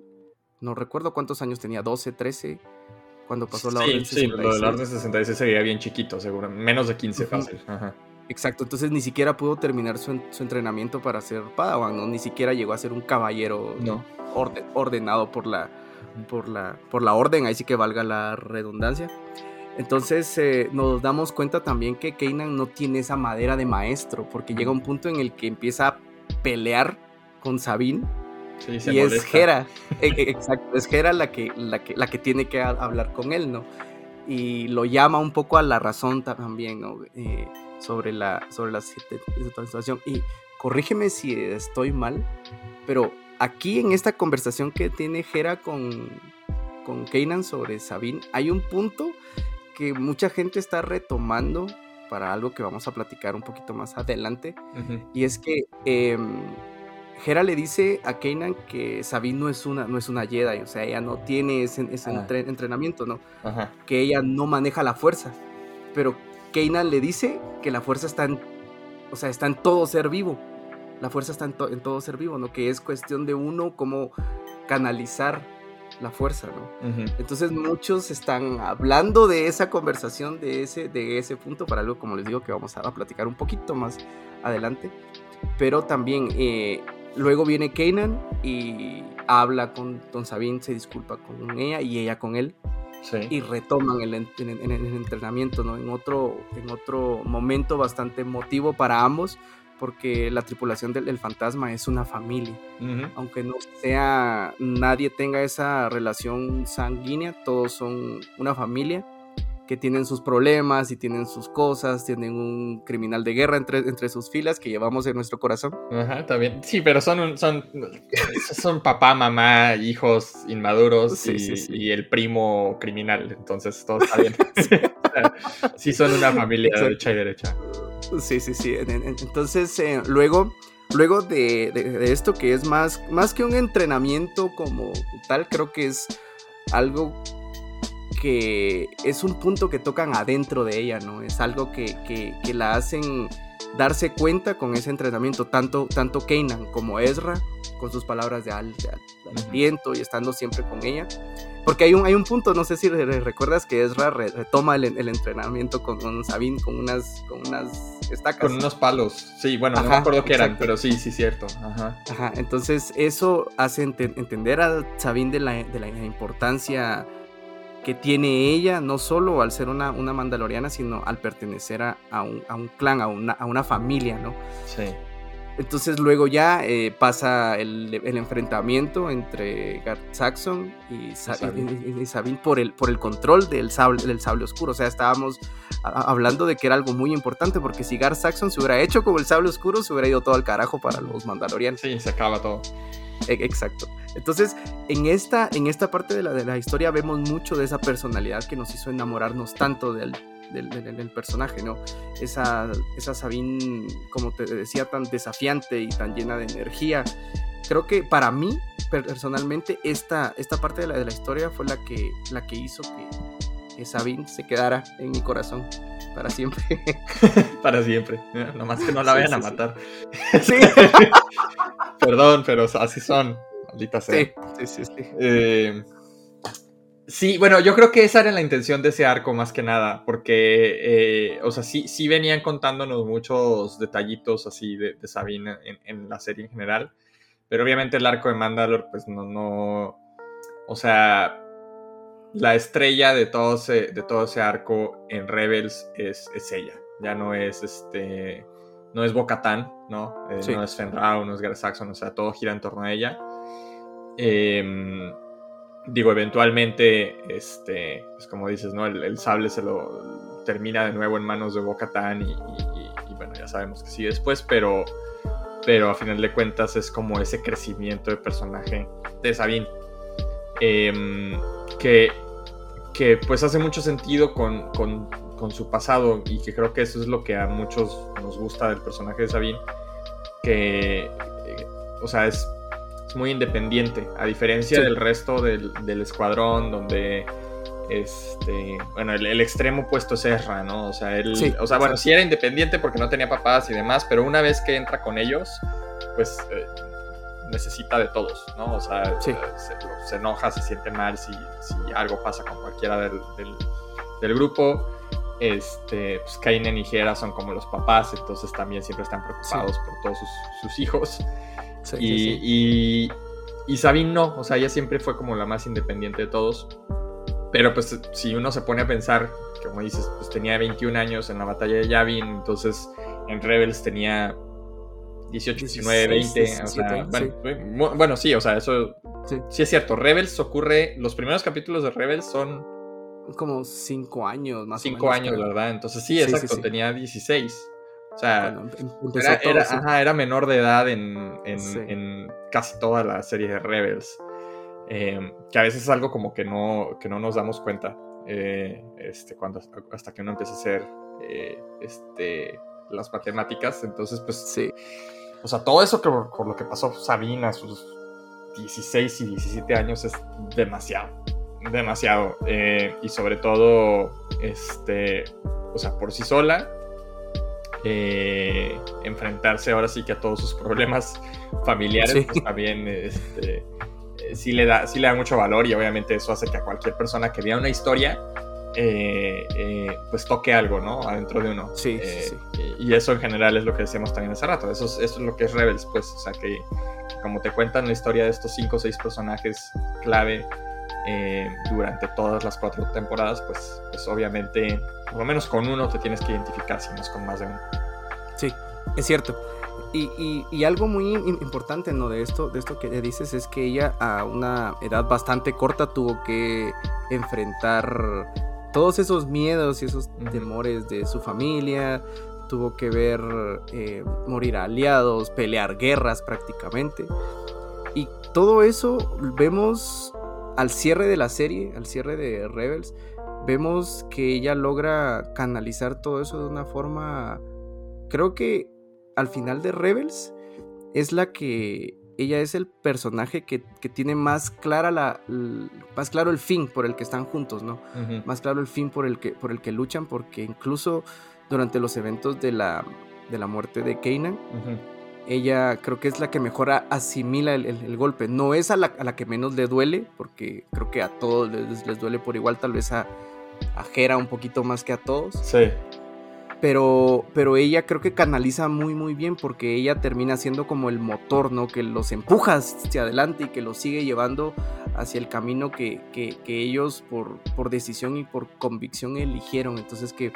no recuerdo cuántos años tenía, 12, 13, cuando pasó la Orden 66. Sí, lo de la Orden 66 sería bien chiquito, seguro, menos de 15 fácil. Exacto, entonces ni siquiera pudo terminar su, entrenamiento para ser Padawan, ¿no? Ni siquiera llegó a ser un caballero ordenado por la, por la, por la orden, ahí sí que valga la redundancia. Entonces eh, nos damos cuenta también que Kanan no tiene esa madera de maestro, porque llega un punto en el que empieza a pelear con Sabine. y es Hera, e, e, exacto, es Hera la que, la, que, la que tiene que hablar con él, ¿no? Y lo llama un poco a la razón también, ¿no? Eh, sobre la, sobre la situación. Y corrígeme si estoy mal, pero aquí en esta conversación que tiene Jera con, con Kanan sobre Sabine, hay un punto que mucha gente está retomando para algo que vamos a platicar un poquito más adelante. Y es que eh, Hera le dice a Kanan que Sabine no es una, no es una Jedi, o sea, ella no tiene ese, entrenamiento, ¿no? Que ella no maneja la fuerza. Pero Kanan le dice que la fuerza está en, o sea, está en todo ser vivo. La fuerza está en, en todo ser vivo, ¿no? Que es cuestión de uno cómo canalizar la fuerza, ¿no? Entonces muchos están hablando de esa conversación, de ese, de ese punto, para algo, como les digo, que vamos a, platicar un poquito más adelante. Pero también eh, luego viene Kanan y habla con Don Sabine, se disculpa con ella y ella con él. Y retoman el, entrenamiento, ¿no? En otro, en otro momento bastante emotivo para ambos, porque la tripulación del, fantasma es una familia. Aunque no sea, nadie tenga esa relación sanguínea, todos son una familia que tienen sus problemas y tienen sus cosas, tienen un criminal de guerra entre, entre sus filas que llevamos en nuestro corazón. Ajá, también. Sí, pero son, son, son papá, mamá, hijos inmaduros y, el primo criminal, entonces todo está bien. sí, son una familia de hecha y derecha. Sí, sí, sí. Entonces, eh, luego, luego de, de, esto que es más, más que un entrenamiento como tal, creo que es algo que es un punto que tocan adentro de ella, ¿no? Es algo que, que, la hacen darse cuenta con ese entrenamiento, tanto, tanto Kanan como Ezra, con sus palabras de, al, aliento y estando siempre con ella. Porque hay un, hay un punto, no sé si recuerdas que Ezra retoma el, el, entrenamiento con, con Sabine con unas, con unas estacas. Con unos palos, sí, bueno, no me acuerdo qué eran, pero sí, sí, cierto. Ajá. Ajá, entonces eso hace entender a Sabine de la, de la importancia que tiene ella, no solo al ser una, una mandaloriana, sino al pertenecer a, un, clan, a una, a una, familia, ¿no? Sí. Entonces luego ya eh, pasa el, enfrentamiento entre Gar Saxon y, Sabine por el, por el control del sable, del sable oscuro. O sea, estábamos hablando de que era algo muy importante porque si Gar Saxon se hubiera hecho como el sable oscuro, se hubiera ido todo al carajo para los mandalorianos. Sí, se acaba todo. E, exacto. Entonces, en esta, en esta parte de la, de la historia vemos mucho de esa personalidad que nos hizo enamorarnos tanto del, del, personaje, ¿no? Esa, esa Sabine, como te decía, tan desafiante y tan llena de energía. Creo que para mí, personalmente, esta, esta parte de la, de la historia fue la que, la que hizo que, que Sabine se quedara en mi corazón para siempre. para siempre. Nomás que no la vayan a matar. Sí. Perdón, pero así son. Maldita sea. Sí, sí, sí. Eh, sí, bueno, yo creo que esa era la intención de ese arco más que nada, porque, eh, o sea, sí, sí venían contándonos muchos detallitos así de, Sabine en, la serie en general, pero obviamente el arco de Mandalore, pues no, no, o sea, la estrella de todo ese, de todo ese arco en Rebels es, es ella, ya no es este no es Bocatán, ¿no? Eh, no es Fenrau, no es Gar Saxon, o sea, todo gira en torno a ella. Em, digo, eventualmente, este, pues como dices, ¿no? El, sable se lo termina de nuevo en manos de Bocatán y, y, bueno, ya sabemos que sí después, pero, pero a final de cuentas es como ese crecimiento de personaje de Sabine. Em, que, que pues hace mucho sentido con, con con su pasado y que creo que eso es lo que a muchos nos gusta del personaje de Sabine, que, eh, o sea, es, muy independiente, a diferencia del resto del, escuadrón donde este, bueno, el, extremo opuesto es Ezra, ¿no? O sea, él, o sea, bueno, sí era independiente porque no tenía papás y demás, pero una vez que entra con ellos, pues eh, necesita de todos, ¿no? O sea, se, enoja, se siente mal si, si algo pasa con cualquiera del, del grupo este, pues Kainen y Hera son como los papás, entonces también siempre están preocupados por todos sus, hijos. y, y, Sabine no, o sea, ella siempre fue como la más independiente de todos. Pero pues si uno se pone a pensar, como dices, pues tenía 21 años en la batalla de Yavin, entonces en Rebels tenía 18, 19, 20. o sea, bueno, sí, o sea, eso sí. es cierto. Rebels ocurre, los primeros capítulos de Rebels son como cinco años más cinco o menos. años, ¿verdad? Entonces sí, exacto, tenía 16. O sea, em, era, era, menor de edad en, en, casi toda la serie de Rebels. Em, que a veces es algo como que no, que no nos damos cuenta eh, este, cuando, hasta que uno empieza a hacer eh, este, las matemáticas. Entonces, pues sí. O sea, todo eso que, por lo que pasó Sabina a sus 16 y 17 años es demasiado. Demasiado. Eh, y sobre todo, este, o sea, por sí sola, eh, enfrentarse ahora sí que a todos sus problemas familiares, pues también este, eh, sí, le da, sí le da mucho valor y obviamente eso hace que a cualquier persona que vea una historia, pues toque algo, ¿no? Adentro de uno. Sí, sí, Y eso en general es lo que decíamos también hace rato. Eso es, eso es lo que es Rebels, pues. O sea, que como te cuentan la historia de estos cinco o seis personajes clave eh, durante todas las cuatro temporadas, pues, pues obviamente, por lo menos con uno te tienes que identificar, si no es con más de uno. Sí, es cierto. Y, y, algo muy importante ¿no? de, esto, de esto que dices es que ella a una edad bastante corta tuvo que enfrentar todos esos miedos y esos temores de su familia, tuvo que ver eh, morir aliados, pelear guerras prácticamente. Y todo eso vemos al cierre de la serie, al cierre de Rebels, vemos que ella logra canalizar todo eso de una forma, creo que al final de Rebels es la que ella es el personaje que, tiene más clara la, más claro el fin por el que están juntos, ¿no? Más claro el fin por el que por el que luchan porque incluso durante los eventos de la, de la muerte de Kanan. Ella creo que es la que mejor asimila el, golpe. No es a la, a la, que menos le duele, porque creo que a todos les, duele por igual, tal vez a, a Hera un poquito más que a todos. Sí. Pero, pero ella creo que canaliza muy muy bien porque ella termina siendo como el motor, ¿no? Que los empuja hacia adelante y que los sigue llevando hacia el camino que, que, que ellos por, por decisión y por convicción eligieron. Entonces que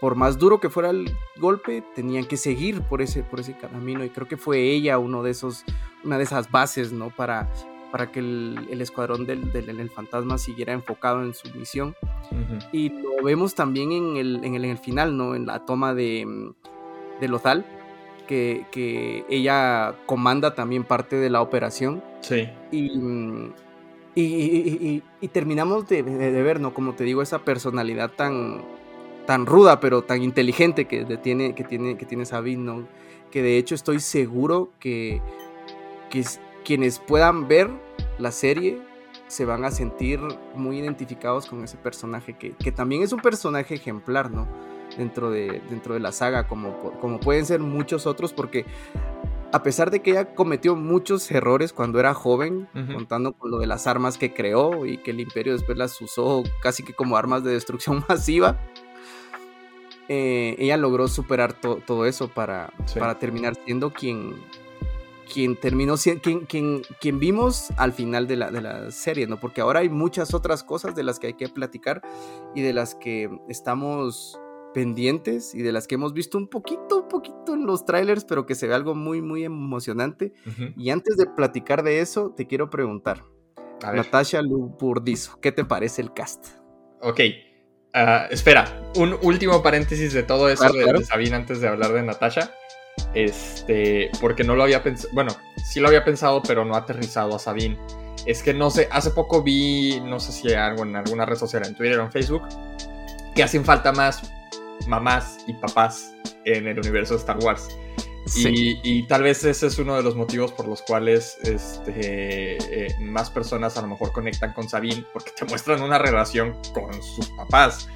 por más duro que fuera el golpe, tenían que seguir por ese, por ese camino. Y creo que fue ella uno de esos, una de esas bases, ¿no? Para, para que el, escuadrón del, del, fantasma siguiera enfocado en su misión. Y lo vemos también en el, en el, final, ¿no? En la toma de, de Lothal, que, que, ella comanda también parte de la operación. Sí. Y, y, y terminamos de, de, ver, ¿no? Como te digo, esa personalidad tan, tan ruda, pero tan inteligente que tiene, que tiene, que tiene Sabine, ¿no? Que de hecho estoy seguro que, que quienes puedan ver la serie se van a sentir muy identificados con ese personaje, que, que también es un personaje ejemplar, ¿no? Dentro de, dentro de la saga, como, como pueden ser muchos otros, porque a pesar de que ella cometió muchos errores cuando era joven, contando con lo de las armas que creó y que el imperio después las usó casi que como armas de destrucción masiva, eh, ella logró superar todo eso para, para terminar siendo quien, quien terminó quien, quien, quien, vimos al final de la, de la, serie, ¿no? Porque ahora hay muchas otras cosas de las que hay que platicar y de las que estamos pendientes y de las que hemos visto un poquito, un poquito en los trailers, pero que se ve algo muy, muy emocionante. Y antes de platicar de eso, te quiero preguntar, Natasha Luburdizo, ¿qué te parece el cast? Ok, Ah, espera, un último paréntesis de todo eso de, Sabine antes de hablar de Natasha. Este, porque no lo había pensado, bueno, sí lo había pensado, pero no aterrizado a Sabine. Es que no sé, hace poco vi, no sé si algo en alguna red social, en Twitter o en Facebook, que hacen falta más mamás y papás en el universo de Star Wars. Y, tal vez ese es uno de los motivos por los cuales este, eh, más personas a lo mejor conectan con Sabine, porque te muestran una relación con sus papás.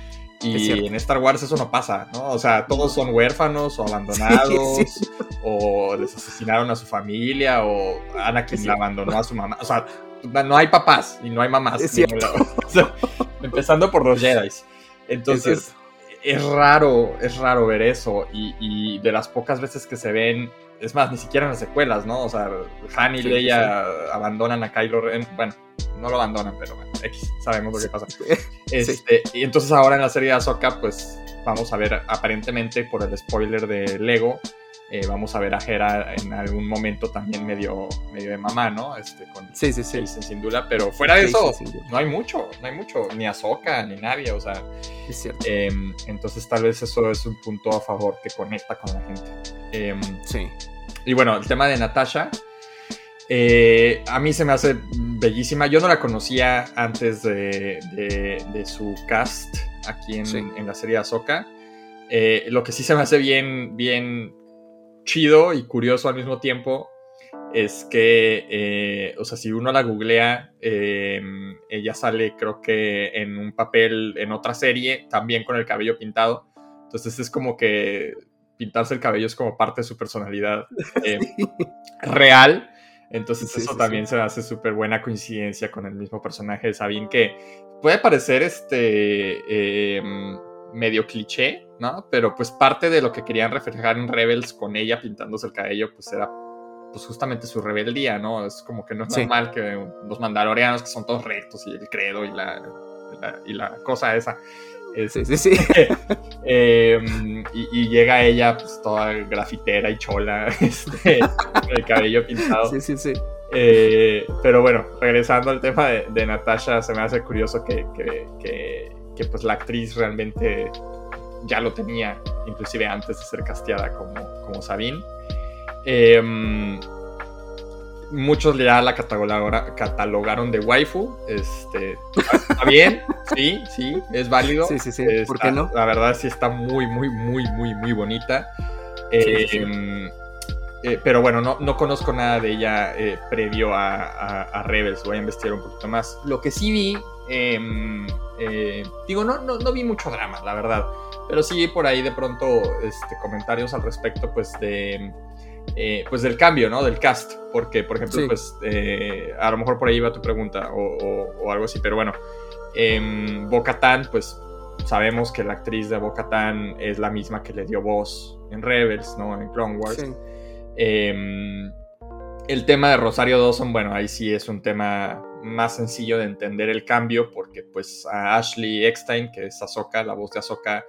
Y en Star Wars eso no pasa, ¿no? O sea, todos son huérfanos o abandonados, o les asesinaron a su familia, o Anakin la abandonó a su mamá. O sea, no hay papás y no hay mamás. empezando por los Jedi. Entonces, es raro, es raro ver eso. Y, de las pocas veces que se ven, es más, ni siquiera en las secuelas, ¿no? O sea, Han y Leia abandonan a Kylo Ren. Bueno, no lo abandonan, pero bueno, X, sabemos lo que pasa. Este, y entonces ahora en la serie de Ahsoka, pues vamos a ver aparentemente por el spoiler de Lego, Eh, vamos a ver a Hera en algún momento también medio, medio de mamá, ¿no? Este, con sí, sí, sí. sin duda, pero fuera de eso, no hay mucho, no hay mucho, ni Ahsoka, ni nadie, o sea. Es cierto. Em, entonces tal vez eso es un punto a favor que conecta con la gente. Em, sí. Y bueno, el tema de Natasha, eh, a mí se me hace bellísima. Yo no la conocía antes de, su cast aquí en, la serie Ahsoka. Eh, lo que sí se me hace bien, bien chido y curioso al mismo tiempo es que, eh, o sea, si uno la googlea, em, ella sale creo que en un papel en otra serie, también con el cabello pintado. Entonces es como que pintarse el cabello es como parte de su personalidad real. Entonces eso también se hace súper buena coincidencia con el mismo personaje de Sabine que puede parecer este em, medio cliché, ¿no? Pero pues parte de lo que querían reflejar en Rebels con ella pintándose el cabello, pues era pues justamente su rebeldía, ¿no? Es como que no es normal que los mandalorianos que son todos rectos y el credo y la, y la cosa esa. Sí, sí, sí. Em, y, llega ella, pues toda grafitera y chola, este, el cabello pintado. Sí, sí, sí. Eh, pero bueno, regresando al tema de, Natasha, se me hace curioso que, que, que pues la actriz realmente ya lo tenía, inclusive antes de ser casteada como, como Sabine. Em, muchos ya la catalogaron de waifu. Este, está bien, sí, sí, es válido. Sí, sí, sí. ¿Por qué no? La verdad sí está muy, muy, muy, muy, muy bonita. Em, eh, pero bueno, no, no, conozco nada de ella eh, previo a, a, Rebels. Voy a investigar un poquito más. Lo que sí vi Em, eh, digo, no, no, no, vi mucho drama, la verdad. Pero sí por ahí de pronto este, comentarios al respecto, pues, de. Eh, pues del cambio, ¿no? Del cast. Porque, por ejemplo, pues. Eh, a lo mejor por ahí va tu pregunta o, algo así. Pero bueno. Eh, Bo-Katan, pues. Sabemos que la actriz de Bo-Katan es la misma que le dio voz en Rebels, ¿no? En Clone Wars. Em, el tema de Rosario Dawson, bueno, ahí sí es un tema más sencillo de entender el cambio, porque pues a Ashley Eckstein, que es Ahsoka, la voz de Ahsoka,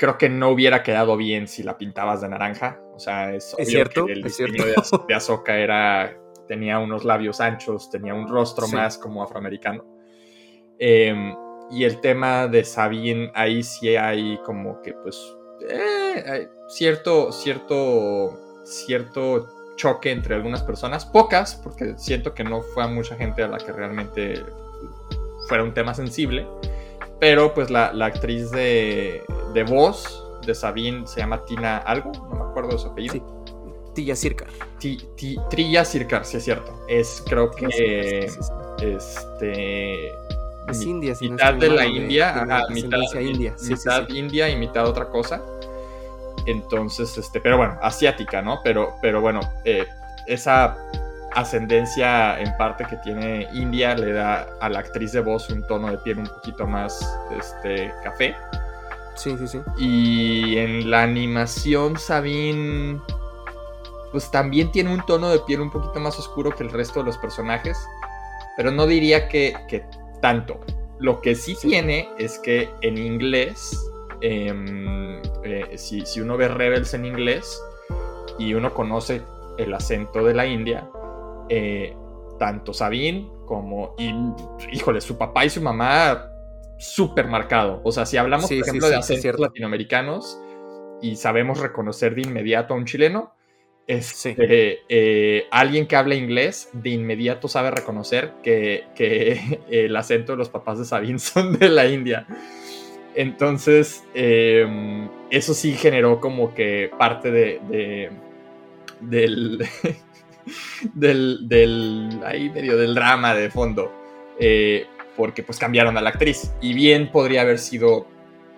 creo que no hubiera quedado bien si la pintabas de naranja. O sea, es, cierto, que el diseño de, Ahsoka era, tenía unos labios anchos, tenía un rostro más como afroamericano. Em, y el tema de Sabine, ahí sí hay como que pues eh, cierto, cierto, cierto choque entre algunas personas, pocas, porque siento que no fue a mucha gente a la que realmente fuera un tema sensible, pero pues la, actriz de, de, voz de Sabine se llama Tina algo, no me acuerdo de su apellido. Sí. Tilla Circar. Trilla Circar, sí es cierto. Es creo que este es India, mitad de la India, mitad, india. mitad India y mitad otra cosa. Entonces, este, pero bueno, asiática, ¿no? Pero, pero bueno, eh, esa ascendencia en parte que tiene India le da a la actriz de voz un tono de piel un poquito más este, café. Sí, sí, sí. Y en la animación, Sabine, pues también tiene un tono de piel un poquito más oscuro que el resto de los personajes, pero no diría que, que tanto. Lo que sí, tiene es que en inglés Em, eh, si, uno ve Rebels en inglés y uno conoce el acento de la India, eh, tanto Sabine como, y, híjole, su papá y su mamá, súper marcado. O sea, si hablamos, por ejemplo, de acentos latinoamericanos y sabemos reconocer de inmediato a un chileno, este, eh, alguien que habla inglés de inmediato sabe reconocer que, que el acento de los papás de Sabine son de la India. Entonces, em, eso sí generó como que parte de, del, del, del, ahí medio del drama de fondo, eh, porque pues cambiaron a la actriz. Y bien podría haber sido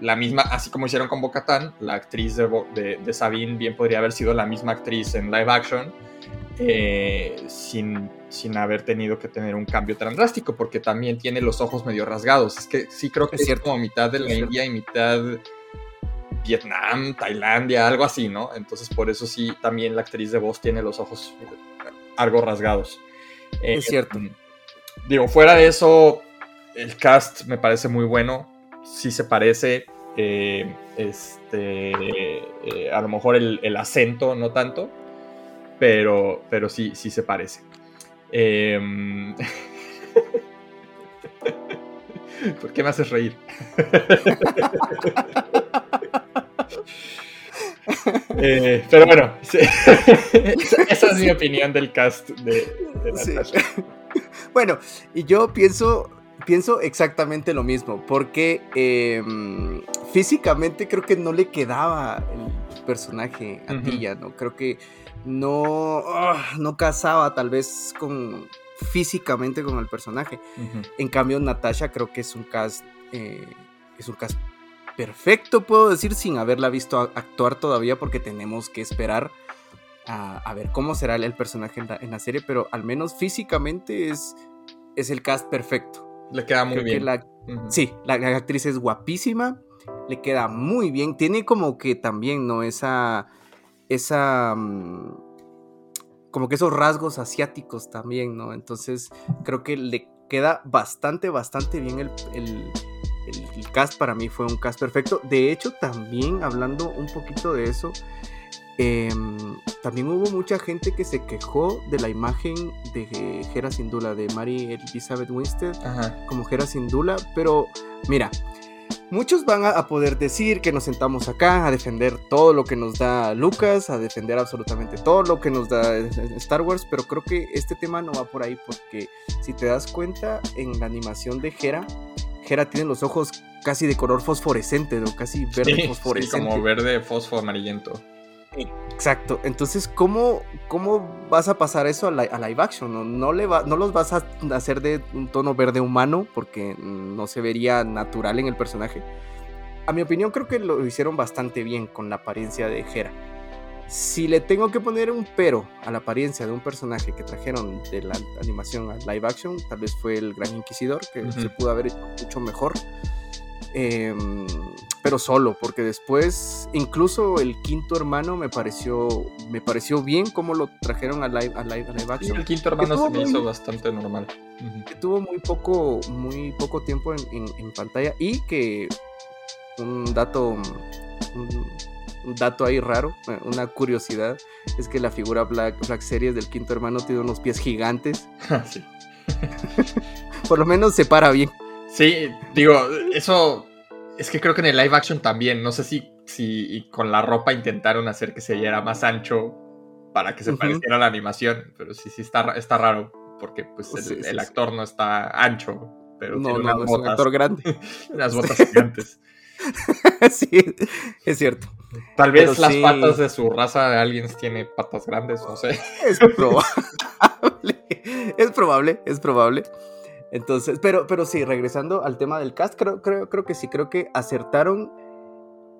la misma, así como hicieron con Bocatán, la actriz de, de, Sabine bien podría haber sido la misma actriz en live action, eh, sin sin haber tenido que tener un cambio tan drástico, porque también tiene los ojos medio rasgados. Es que sí creo que es, cierto. como mitad de la India y mitad Vietnam, Tailandia, algo así, ¿no? Entonces por eso sí también la actriz de voz tiene los ojos algo rasgados. es cierto. Eh, digo, fuera de eso, el cast me parece muy bueno. Sí se parece. eh, este, eh, a lo mejor el, acento no tanto, pero, pero sí, sí se parece. Em, ¿Por qué me haces reír? Eh, pero bueno, esa, es mi opinión del cast de, Bueno, y yo pienso, pienso exactamente lo mismo, porque em, físicamente creo que no le quedaba el personaje a Tilla, ¿no? Creo que no, ah, no casaba tal vez con físicamente con el personaje. En cambio, Natasha creo que es un cast, eh, es un cast perfecto, puedo decir, sin haberla visto actuar todavía, porque tenemos que esperar a, ver cómo será el personaje en la, serie, pero al menos físicamente es, es el cast perfecto. Le queda muy bien. Sí, la, actriz es guapísima, le queda muy bien, tiene como que también, ¿no? Esa, esa, mm, como que esos rasgos asiáticos también, ¿no? Entonces creo que le queda bastante, bastante bien el el, cast para mí fue un cast perfecto. De hecho, también hablando un poquito de eso, em, también hubo mucha gente que se quejó de la imagen de Hera Sindula, de Mary Elizabeth Winstead, como Hera Sindula, pero mira, muchos van a, poder decir que nos sentamos acá a defender todo lo que nos da Lucas, a defender absolutamente todo lo que nos da Star Wars, pero creo que este tema no va por ahí porque si te das cuenta en la animación de Hera, Hera tiene los ojos casi de color fosforescente, ¿no? Casi verde fosforescente. como verde fosfo amarillento. Exacto. Entonces, ¿cómo, cómo vas a pasar eso a, live action? ¿No, no, le va, no los vas a hacer de un tono verde humano porque no se vería natural en el personaje. A mi opinión, creo que lo hicieron bastante bien con la apariencia de Hera. Si le tengo que poner un pero a la apariencia de un personaje que trajeron de la animación a live action, tal vez fue el Gran Inquisidor, que se pudo haber hecho mucho mejor. Em, pero solo, porque después, incluso el quinto hermano me pareció, me pareció bien cómo lo trajeron a live, a live, action. el quinto hermano se me hizo bastante normal. Que tuvo muy poco, muy poco tiempo en, pantalla y que un dato, un dato ahí raro, eh, una curiosidad, es que la figura Black, Black Series del quinto hermano tiene unos pies gigantes. sí. Por lo menos se para bien. Sí, digo, eso es que creo que en el live action también, no sé si, si con la ropa intentaron hacer que se viera más ancho para que se pareciera a la animación, pero sí, sí está, está raro, porque pues el, actor no está ancho, pero no, tiene no, es un actor grande. unas botas gigantes. sí, es cierto. Tal vez las patas de su raza de aliens tiene patas grandes, no sé. Es probable. es probable, es probable. Entonces, pero, pero sí, regresando al tema del cast, creo, creo, creo que sí, creo que acertaron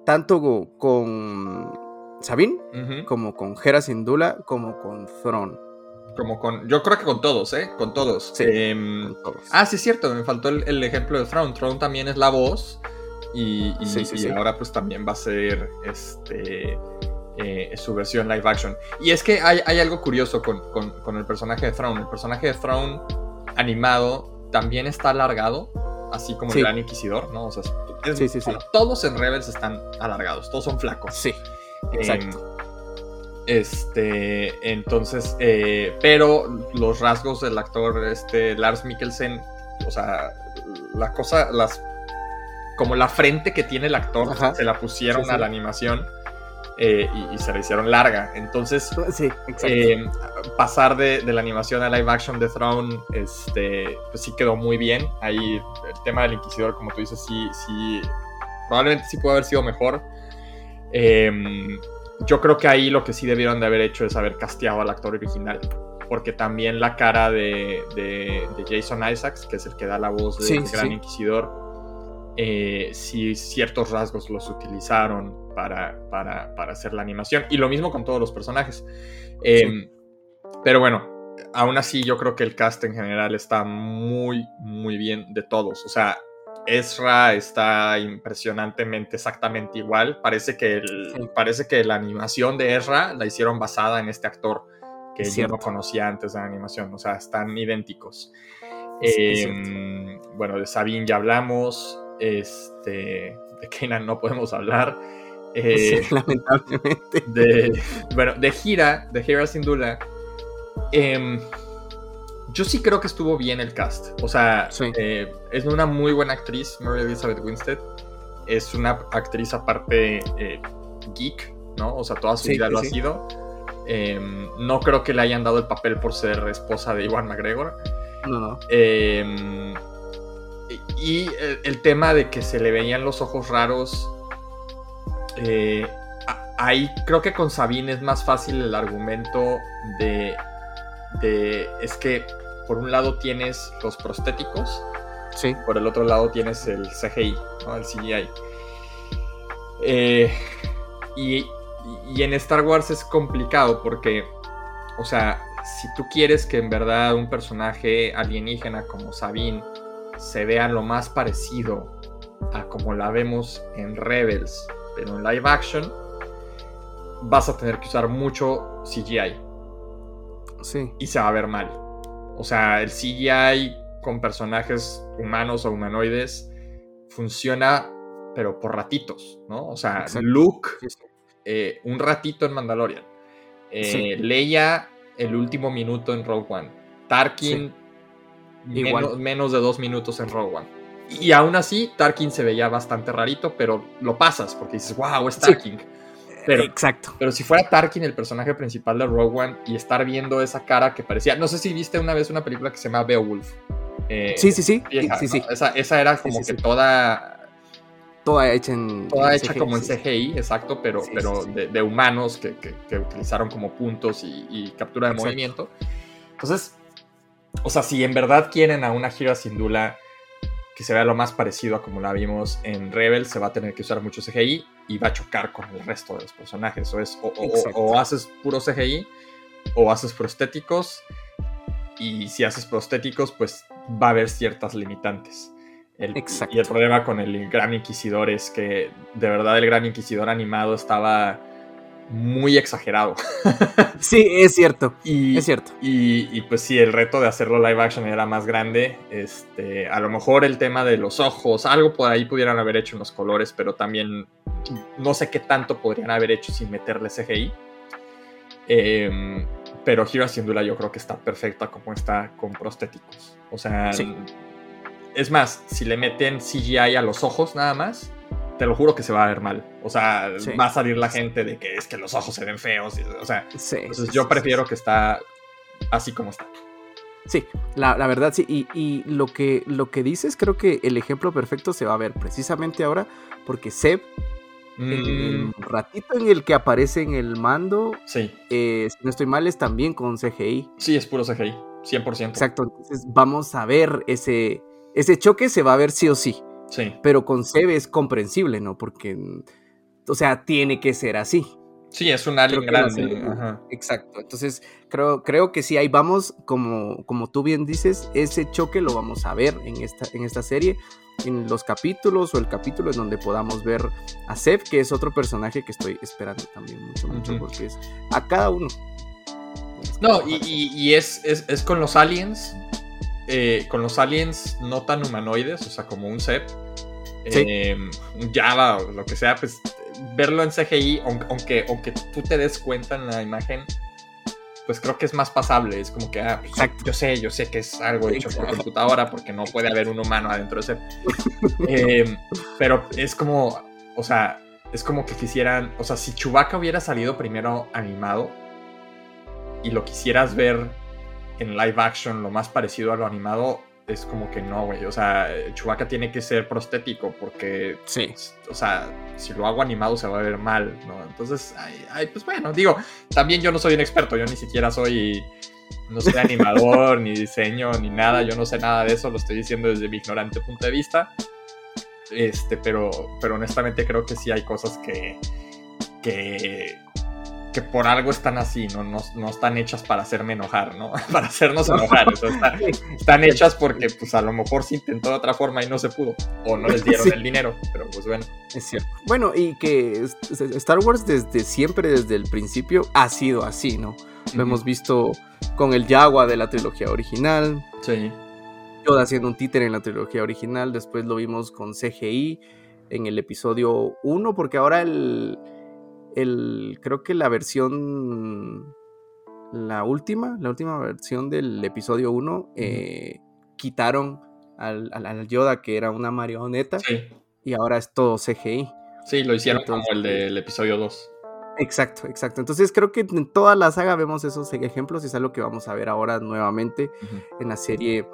tanto con Sabine, como con Hera Sindula, como con Thron. Como con. Yo creo que con todos, ¿eh? Con todos. Em, ah, sí, es cierto, me faltó el, ejemplo de Thron. Thron también es la voz. Y, ahora pues también va a ser este eh, su versión live action. Y es que hay, algo curioso con, el personaje de Thrawn. El personaje de Thrawn animado también está alargado, así como el Gran Inquisidor, ¿no? O sea, todos en Rebels están alargados, todos son flacos. Sí, em, exacto. este, entonces, eh, pero los rasgos del actor este, Lars Mikkelsen, o sea, la cosa, las como la frente que tiene el actor, se la pusieron a la animación eh, y, se la hicieron larga. Entonces, eh, pasar de, la animación a live action de Throne, este, pues sí quedó muy bien. Ahí el tema del Inquisidor, como tú dices, sí, sí, probablemente sí pudo haber sido mejor. Em, yo creo que ahí lo que sí debieron de haber hecho es haber casteado al actor original. Porque también la cara de, Jason Isaacs, que es el que da la voz del Gran Inquisidor, eh, si ciertos rasgos los utilizaron para, para, hacer la animación. Y lo mismo con todos los personajes. Em, pero bueno, aún así yo creo que el cast en general está muy, muy bien de todos. O sea, Ezra está impresionantemente exactamente igual. Parece que, parece que la animación de Ezra la hicieron basada en este actor que yo no conocía antes de la animación. O sea, están idénticos. Em, bueno, de Sabine ya hablamos. Este, de Kanan no podemos hablar. Eh, lamentablemente. De, bueno, de Gira, de Hira Sindula. Em, yo sí creo que estuvo bien el cast. O sea, eh, es una muy buena actriz, Mary Elizabeth Winstead. Es una actriz aparte eh, geek, ¿no? O sea, toda su vida lo ha sido. Em, no creo que le hayan dado el papel por ser esposa de Iwan McGregor. No, no. Y el, tema de que se le veían los ojos raros. Eh, ahí creo que con Sabine es más fácil el argumento de, de. Es que por un lado tienes los prostéticos. Sí. Por el otro lado tienes el CGI, ¿no? El CGI. Eh, y, y en Star Wars es complicado porque, o sea, si tú quieres que en verdad un personaje alienígena como Sabine se vea lo más parecido a como la vemos en Rebels, pero en live action, vas a tener que usar mucho CGI. Sí. Y se va a ver mal. O sea, el CGI con personajes humanos o humanoides funciona, pero por ratitos, ¿no? O sea, Luke, eh, un ratito en Mandalorian. Eh, Leia, el último minuto en Rogue One. Tarkin, menos, de dos minutos en Rogue One. Y aún así, Tarkin se veía bastante rarito, pero lo pasas porque dices, wow, es Tarkin. Pero, Exacto. Pero si fuera Tarkin el personaje principal de Rogue One y estar viendo esa cara que parecía. No sé si viste una vez una película que se llama Beowulf. Eh, sí, sí, sí. sí, sí. Esa, era como que toda. Toda hecha en. Toda hecha como en CGI, exacto, pero, pero de, humanos que, utilizaron como puntos y, captura de movimiento. Entonces, o sea, si en verdad quieren a una Hira Sindula que se vea lo más parecido a como la vimos en Rebel, se va a tener que usar mucho CGI y va a chocar con el resto de los personajes. O, es, o, haces puro CGI o haces prostéticos. Y si haces prostéticos, pues va a haber ciertas limitantes. Exacto. Y el problema con el Gran Inquisidor es que de verdad el Gran Inquisidor animado estaba muy exagerado. sí, es cierto. Y, es cierto. Y, pues sí, el reto de hacerlo live action era más grande. Este, a lo mejor el tema de los ojos, algo por ahí pudieran haber hecho en los colores, pero también no sé qué tanto podrían haber hecho sin meterle CGI. Em, pero Hira sin duda yo creo que está perfecta como está con prostéticos. O sea, es más, si le meten CGI a los ojos nada más, te lo juro que se va a ver mal. O sea, va a salir la gente de que es que los ojos se ven feos. o sea, entonces yo prefiero que está así como está. Sí, la, verdad sí. Y, lo, que, lo que dices, creo que el ejemplo perfecto se va a ver precisamente ahora, porque Seb, el mm. ratito en el que aparece en el mando, sí. Eh, si no estoy mal, es también con CGI. Sí, es puro CGI, 100%. Exacto, entonces vamos a ver ese, ese choque, se va a ver sí o sí. Sí. Pero con Seb es comprensible, ¿no? Porque, o sea, tiene que ser así. Sí, es un alien grande. Exacto. Entonces, creo, creo que sí, ahí vamos, como, como tú bien dices, ese choque lo vamos a ver en esta, en esta serie, en los capítulos o el capítulo en donde podamos ver a Seb, que es otro personaje que estoy esperando también mucho, mucho, porque es a cada uno. No, y, es, es, con los aliens, eh, con los aliens no tan humanoides, o sea, como un Seb, eh, un Java o lo que sea, pues verlo en CGI, aunque, aunque tú te des cuenta en la imagen, pues creo que es más pasable. Es como que, ah, pues, yo sé, yo sé que es algo hecho por computadora porque no puede haber un humano adentro de ese. Em, pero es como, o sea, es como que quisieran, o sea, si Chewbacca hubiera salido primero animado y lo quisieras ver en live action lo más parecido a lo animado, es como que no, güey. O sea, Chewbacca tiene que ser prostético porque, sí. o sea, si lo hago animado se va a ver mal, ¿no? Entonces, ay, pues bueno, digo, también yo no soy un experto, yo ni siquiera soy, no soy animador, ni diseño, ni nada, yo no sé nada de eso, lo estoy diciendo desde mi ignorante punto de vista. Este, pero, pero honestamente creo que sí hay cosas que, que que por algo están así, ¿no? No, están hechas para hacerme enojar, ¿no? para hacernos enojar. están hechas porque, pues, a lo mejor se intentó de otra forma y no se pudo. O no les dieron el dinero, pero pues bueno. Es cierto. Bueno, y que Star Wars desde siempre, desde el principio, ha sido así, ¿no? Lo hemos visto con el Yagua de la trilogía original. Sí. Yoda haciendo un títer en la trilogía original. Después lo vimos con CGI. en el episodio 1, porque ahora el, el, creo que la versión, la última, la última versión del episodio 1, eh, quitaron al, al, Yoda que era una marioneta y ahora es todo CGI. Sí, lo hicieron como el del episodio 2. Exacto, exacto. Entonces creo que en toda la saga vemos esos ejemplos y es algo que vamos a ver ahora nuevamente en la serie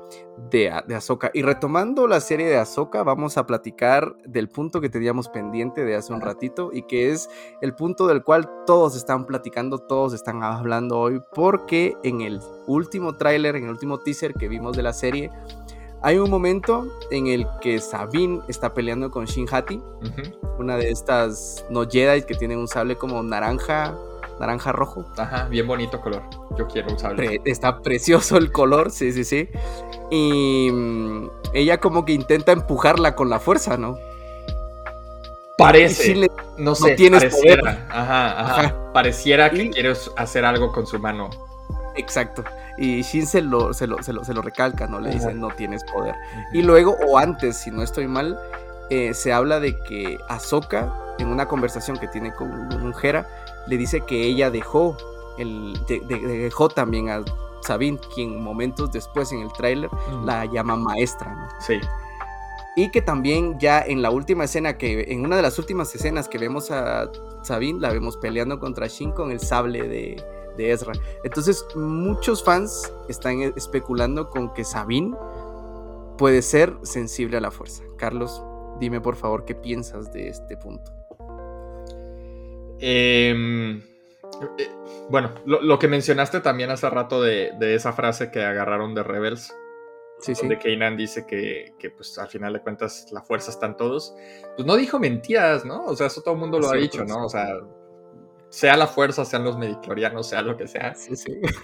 de, de Ahsoka. Y retomando la serie de Ahsoka, vamos a platicar del punto que teníamos pendiente de hace un ratito y que es el punto del cual todos están platicando, todos están hablando hoy, porque en el último tráiler, en el último teaser que vimos de la serie, hay un momento en el que Sabine está peleando con Shin Hati, una de estas no Jedi que tiene un sable como naranja, naranja rojo. Ajá, bien bonito color. Yo quiero un sable. está precioso el color, sí, sí, sí. Y mm, ella como que intenta empujarla con la fuerza, ¿no? Parece. no sé, tienes pareciera. Ajá, ajá, Pareciera que quieres hacer algo con su mano. Exacto. Y Shin se lo, se lo, se lo, recalca, ¿no? Le dice, no tienes poder. Y luego, o antes, si no estoy mal, eh, se habla de que Ahsoka, en una conversación que tiene con un Hera, le dice que ella dejó, el, dejó también a Sabine, quien momentos después en el tráiler la llama maestra, ¿no? Sí. Y que también ya en la última escena, que en una de las últimas escenas que vemos a Sabine, la vemos peleando contra Shin con el sable de, de Ezra. Entonces, muchos fans están especulando con que Sabine puede ser sensible a la fuerza. Carlos, dime por favor qué piensas de este punto. Em, eh, bueno, lo, que mencionaste también hace rato de, esa frase que agarraron de Rebels. Sí, donde sí. Kanan dice que, pues al final de cuentas la fuerza está en todos. Pues no dijo mentiras, ¿no? O sea, eso todo el mundo lo ha dicho, ¿no? O sea, sea la fuerza, sean los mediclorianos, sea lo que sea,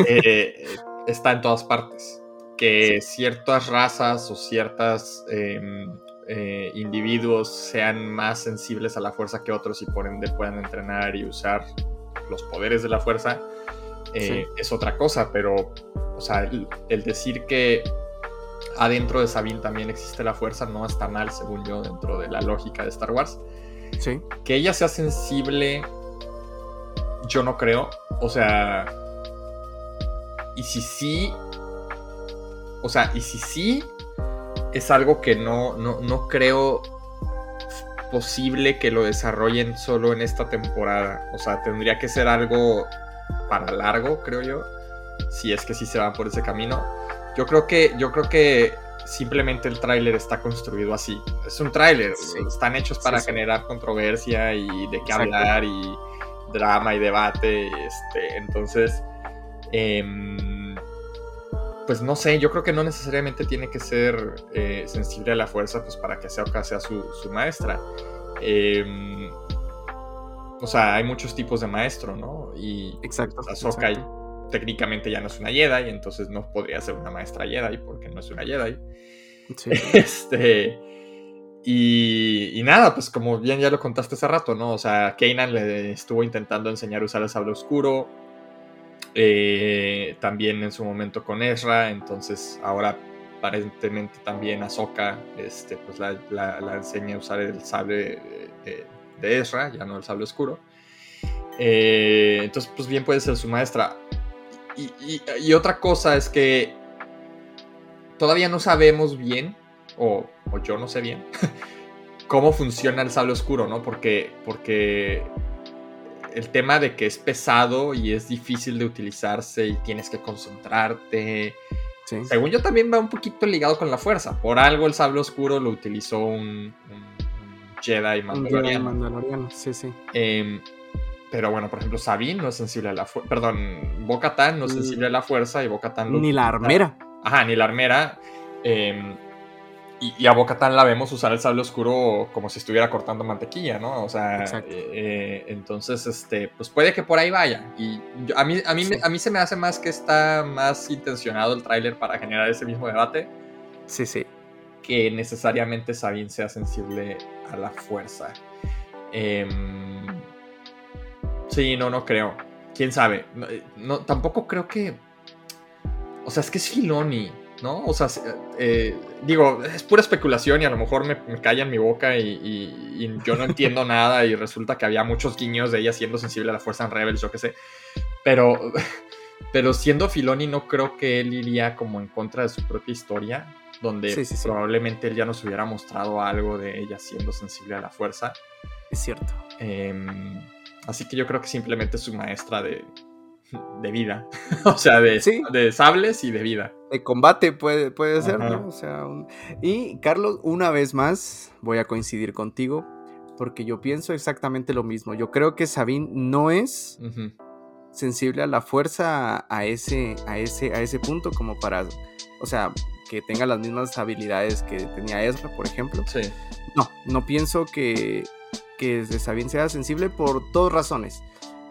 eh, está en todas partes. Que ciertas razas o ciertos em, eh, individuos sean más sensibles a la fuerza que otros y por ende puedan entrenar y usar los poderes de la fuerza, eh, es otra cosa, pero, o sea, el, decir que adentro de Sabine también existe la fuerza no está mal, según yo, dentro de la lógica de Star Wars. Sí. Que ella sea sensible yo no creo. O sea. Y si sí. O sea, y si sí. Es algo que no, no, creo posible que lo desarrollen solo en esta temporada. O sea, tendría que ser algo para largo, creo yo. Si es que sí se van por ese camino. Yo creo que. Yo creo que simplemente el tráiler está construido así. Es un tráiler. Están hechos para generar controversia y de qué hablar y drama y debate. Este, entonces, em, pues no sé, yo creo que no necesariamente tiene que ser eh, sensible a la fuerza pues para que Ahsoka sea su, su maestra. Em, o sea, hay muchos tipos de maestro, ¿no? Y exacto, Ahsoka técnicamente ya no es una Jedi, entonces no podría ser una maestra Jedi porque no es una Jedi. Este, y, nada, pues como bien ya lo contaste hace rato, ¿no? O sea, Kanan le estuvo intentando enseñar a usar el sable oscuro. Eh, también en su momento con Ezra. Entonces ahora aparentemente también Ahsoka este, pues la, enseña a usar el sable de, Ezra, ya no el sable oscuro. Eh, entonces, pues bien puede ser su maestra. y otra cosa es que todavía no sabemos bien o, yo no sé bien, cómo funciona el sable oscuro, ¿no? Porque, porque el tema de que es pesado y es difícil de utilizarse y tienes que concentrarte. Según yo también va un poquito ligado con la fuerza. Por algo el sable oscuro lo utilizó un, Jedi mandaloriano. Un mandaloriano, sí, sí. Em, pero bueno, por ejemplo, Sabine no es sensible a la fuerza. Perdón, Bo-Katan no es sensible a la fuerza y Bo-Katan Ni la armera. Ajá, ni la armera. Eh, y, a Bocatán la vemos usar el sable oscuro como si estuviera cortando mantequilla, ¿no? O sea, eh, eh, entonces, este, pues puede que por ahí vaya. Y a, mí, a, mí, a mí se me hace más que está más intencionado el tráiler para generar ese mismo debate. Sí, sí. Que necesariamente Sabine sea sensible a la fuerza. Em, sí, no, no creo. ¿Quién sabe? No, tampoco creo que... O sea, es que es Filoni. ¿No? O sea, eh, digo, es pura especulación y a lo mejor me, me callan mi boca y, yo no entiendo nada y resulta que había muchos guiños de ella siendo sensible a la fuerza en Rebels, yo qué sé. Pero, pero siendo Filoni no creo que él iría como en contra de su propia historia, donde probablemente él ya nos hubiera mostrado algo de ella siendo sensible a la fuerza. Es cierto. Em, así que yo creo que simplemente es su maestra de, de vida. o sea, de, de sables y de vida. De combate puede, puede ser, ¿no? O sea, y Carlos, una vez más, voy a coincidir contigo, porque yo pienso exactamente lo mismo. Yo creo que Sabine no es sensible a la fuerza a ese, a, ese, a ese punto como para, o sea, que tenga las mismas habilidades que tenía Ezra, por ejemplo. Sí. No, no pienso que, que Sabine sea sensible por dos razones.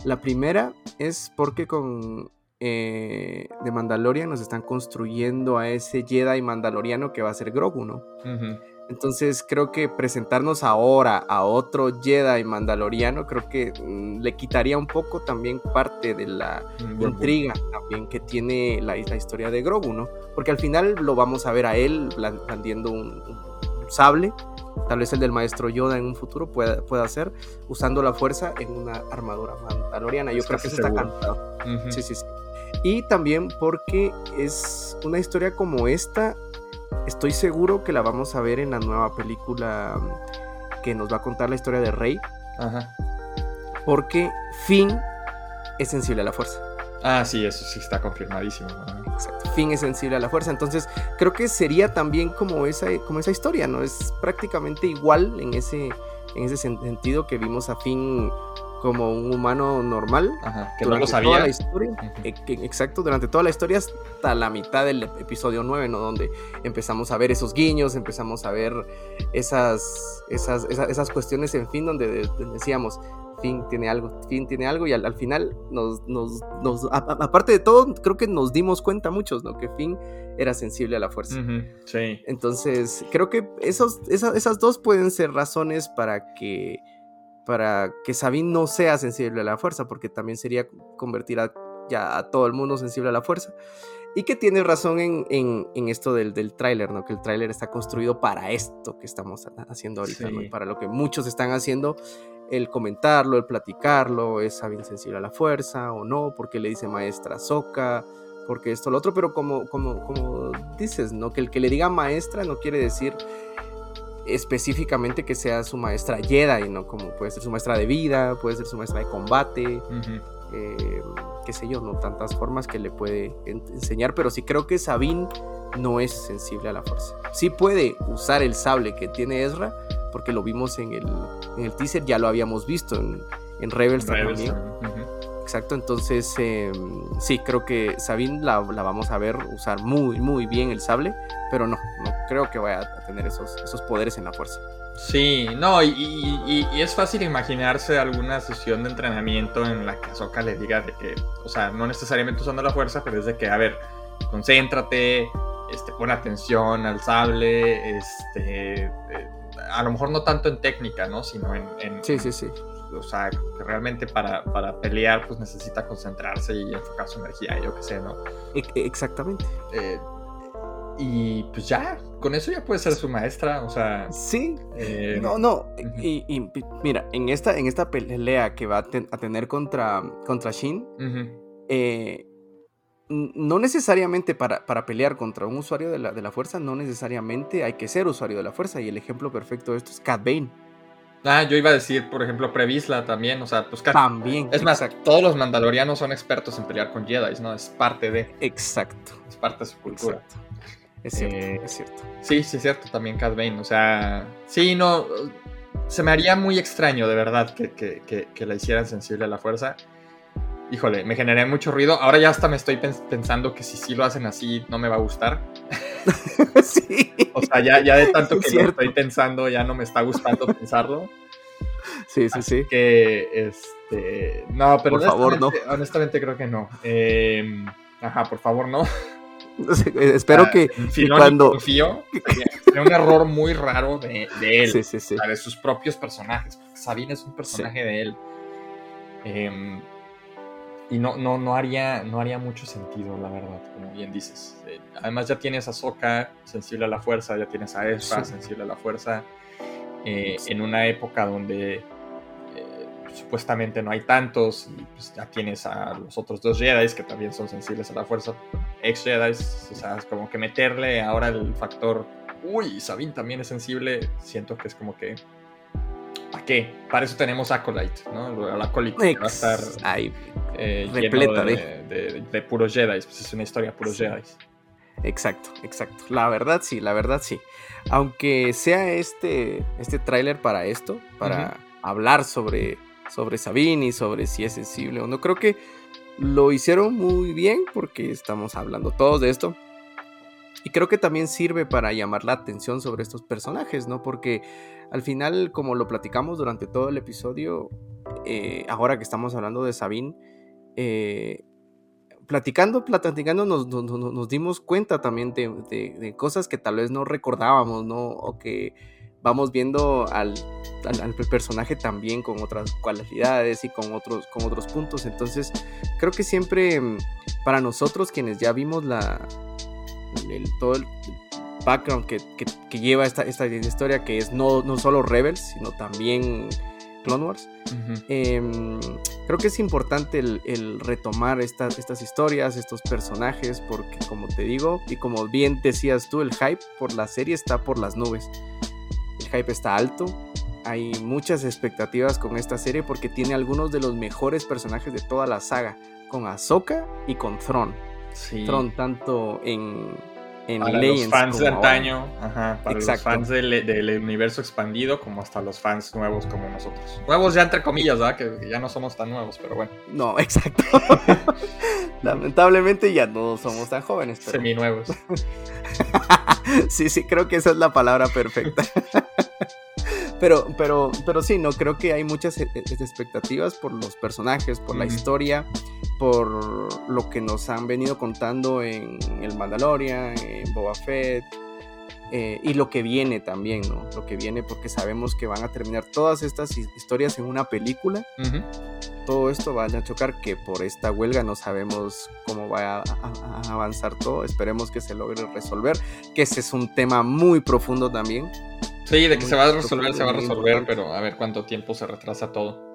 La primera es porque con eh, de Mandalorian nos están construyendo a ese Jedi mandaloriano que va a ser Grogu, ¿no? Entonces creo que presentarnos ahora a otro Jedi mandaloriano creo que mm, le quitaría un poco también parte de la intriga también que tiene la, historia de Grogu, ¿no? Porque al final lo vamos a ver a él blandiendo un sable tal vez el del maestro Yoda en un futuro pueda, pueda ser, usando la fuerza en una armadura mandaloriana. Yo creo que eso está cantado. Sí, sí, sí. Y también porque es una historia como esta, estoy seguro que la vamos a ver en la nueva película mm, que nos va a contar la historia de Rey. Ajá. Porque Finn es sensible a la fuerza. Ah, sí, eso sí está confirmadísimo. Exacto. Finn es sensible a la fuerza. Entonces, creo que sería también como esa, como esa historia, ¿no? Es prácticamente igual en ese, en ese sentido que vimos a Finn como un humano normal. Ajá, que no lo sabía. la historia. Eh, exacto, durante toda la historia hasta la mitad del episodio 9, ¿no? Donde empezamos a ver esos guiños, empezamos a ver esas, esas, esas, cuestiones en fin, donde decíamos, Finn tiene algo, Finn tiene algo y al, final nos, nos, aparte de todo, creo que nos dimos cuenta muchos, ¿no? Que Finn era sensible a la fuerza. sí. Entonces, creo que esos, esas, dos pueden ser razones para que, para que Sabine no sea sensible a la fuerza, porque también sería convertir a, ya a todo el mundo sensible a la fuerza. Y que tiene razón en, en, esto del, del tráiler, ¿no? Que el tráiler está construido para esto que estamos haciendo ahorita, ¿no? Para lo que muchos están haciendo el comentarlo, el platicarlo, es bien sensible a la fuerza o no, porque le dice maestra Soca, porque esto, lo otro, pero como, como, como dices, ¿no? Que el que le diga maestra no quiere decir específicamente que sea su maestra Jedi, ¿no? Como puede ser su maestra de vida, puede ser su maestra de combate, eh, qué sé yo, ¿no? Tantas formas que le puede enseñar, pero sí creo que Sabine no es sensible a la fuerza. Sí puede usar el sable que tiene Ezra, porque lo vimos en el, en el teaser, ya lo habíamos visto en, en Rebels, también. Exacto, entonces em, sí, creo que Sabine la, vamos a ver usar muy, muy bien el sable, pero no, no creo que vaya a tener esos, esos poderes en la fuerza. Sí, no, y, y, es fácil imaginarse alguna sesión de entrenamiento en la que Ahsoka le diga de que, o sea, no necesariamente usando la fuerza, pero es de que, a ver, concéntrate, este, pon atención al sable, este, eh, a lo mejor no tanto en técnica, ¿no? Sino en... sí, sí, sí. O sea, que realmente para, pelear pues necesita concentrarse y enfocar su energía, yo qué sé, ¿no? Exactamente. Eh, y pues ya, con eso ya puede ser su maestra, o sea... Sí. Eh, no, no. y, mira, en esta, en esta pelea que va a, tener contra, contra Shin, eh, no necesariamente para, para, pelear contra un usuario de la, de la, fuerza, no necesariamente hay que ser usuario de la fuerza. Y el ejemplo perfecto de esto es Cat Bane. Ah, yo iba a decir, por ejemplo, Previsla también, o sea, pues Cat... También. Es más, todos los mandalorianos son expertos en pelear con Jedi, ¿no? Es parte de... Exacto. Es parte de su cultura. Es cierto, eh, es cierto. Sí, sí, es cierto, también Cat Bane, o sea... Sí, no... Se me haría muy extraño, de verdad, que, que, que, que la hicieran sensible a la fuerza híjole, me generé mucho ruido. Ahora ya hasta me estoy pensando que si sí lo hacen así no me va a gustar. sí. O sea, ya, ya de tanto que lo estoy pensando, ya no me está gustando pensarlo. Sí, sí, sí. Que, este. No, pero por favor, no. honestamente creo que no. Em, ajá, por favor, no. espero que, cuando. Confío, un error muy raro de, de él. Sí, sí, sí. de sus propios personajes. Sabine es un personaje de él. Eh, y no, no, no, haría, no haría mucho sentido, la verdad, como bien dices. Eh, además ya tienes a Sokka sensible a la fuerza, ya tienes a Ezra sensible a la fuerza, eh, en una época donde eh, supuestamente no hay tantos, y pues ya tienes a los otros dos Jedi que también son sensibles a la fuerza, ex Jedi, o sea, es como que meterle ahora el factor, uy, Sabine también es sensible, siento que es como que ¿Para qué? Para eso tenemos Acolyte, ¿no? El Acolyte va a estar eh, de, de, puros Jedi. Pues es una historia de puros Jedi. Exacto, exacto. La verdad sí, la verdad sí. Aunque sea este, este tráiler para esto, para hablar sobre, sobre Sabine y sobre si es sensible o no, creo que lo hicieron muy bien porque estamos hablando todos de esto. Y creo que también sirve para llamar la atención sobre estos personajes, ¿no? Porque al final, como lo platicamos durante todo el episodio, eh, ahora que estamos hablando de Sabine, eh, platicando, platicando nos, dimos cuenta también de, cosas que tal vez no recordábamos, ¿no? O que vamos viendo al, personaje también con otras cualidades y con otros, con otros puntos. Entonces, creo que siempre mm, para nosotros quienes ya vimos la, el, todo el background que, lleva esta, esta, historia, que es no, no solo Rebels, sino también Clone Wars. Em, creo que es importante el, retomar estas, estas historias, estos personajes, porque como te digo, y como bien decías tú, el hype por la serie está por las nubes. El hype está alto. Hay muchas expectativas con esta serie porque tiene algunos de los mejores personajes de toda la saga, con Ahsoka y con Thrawn. Sí. Thrawn tanto en para los fans de antaño, para los fans del, universo expandido, como hasta los fans nuevos como nosotros. Nuevos ya entre comillas, ¿verdad? Que, ya no somos tan nuevos, pero bueno. No, exacto. Lamentablemente ya no somos tan jóvenes. Pero... Seminuevos. sí, sí, creo que esa es la palabra perfecta. pero, pero, pero sí, no, creo que hay muchas e, e, expectativas por los personajes, por la historia por lo que nos han venido contando en El Mandalorian, en Boba Fett, eh, y lo que viene también, ¿no? Lo que viene porque sabemos que van a terminar todas estas historias en una película. Todo esto va a chocar que por esta huelga no sabemos cómo va a, avanzar todo. Esperemos que se logre resolver, que ese es un tema muy profundo también. Sí, de que se va a resolver, se va a resolver, pero a ver cuánto tiempo se retrasa todo.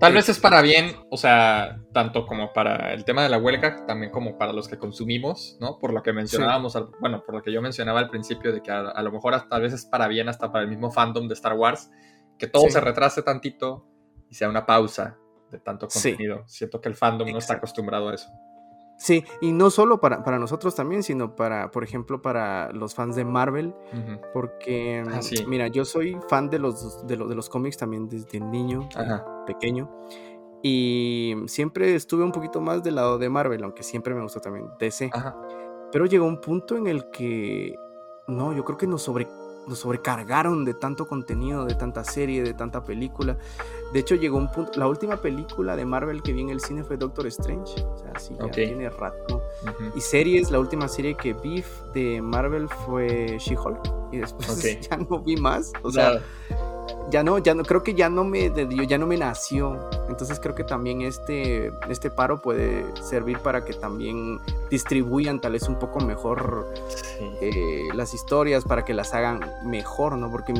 Tal vez es para bien, o sea, tanto como para el tema de la huelga, también como para los que consumimos, ¿no? Por lo que mencionábamos, bueno, por lo que yo mencionaba al principio, de que a, lo mejor tal vez es para bien hasta para el mismo fandom de Star Wars, que todo se retrase tantito y sea una pausa de tanto contenido. Siento que el fandom no está acostumbrado a eso. Sí, y no solo para, para, nosotros también, sino para, por ejemplo, para los fans de Marvel, porque, ah, mira, yo soy fan de los, de, de los cómics también desde niño, pequeño, y siempre estuve un poquito más del lado de Marvel, aunque siempre me gustó también DC. Pero llegó un punto en el que, no, yo creo que nos sobre nos sobrecargaron de tanto contenido, de tanta serie, de tanta película. De hecho, llegó un punto. La última película de Marvel que vi en el cine fue Doctor Strange. O sea, sí, ya tiene rato. Y series, la última serie que vi de Marvel fue She-Hulk. Y después ya no vi más. O sea, ya no, ya no, creo que ya no me ya no me nació. Entonces creo que también este, este paro puede servir para que también distribuyan tal vez un poco mejor eh, las historias, para que las hagan mejor, ¿no? Porque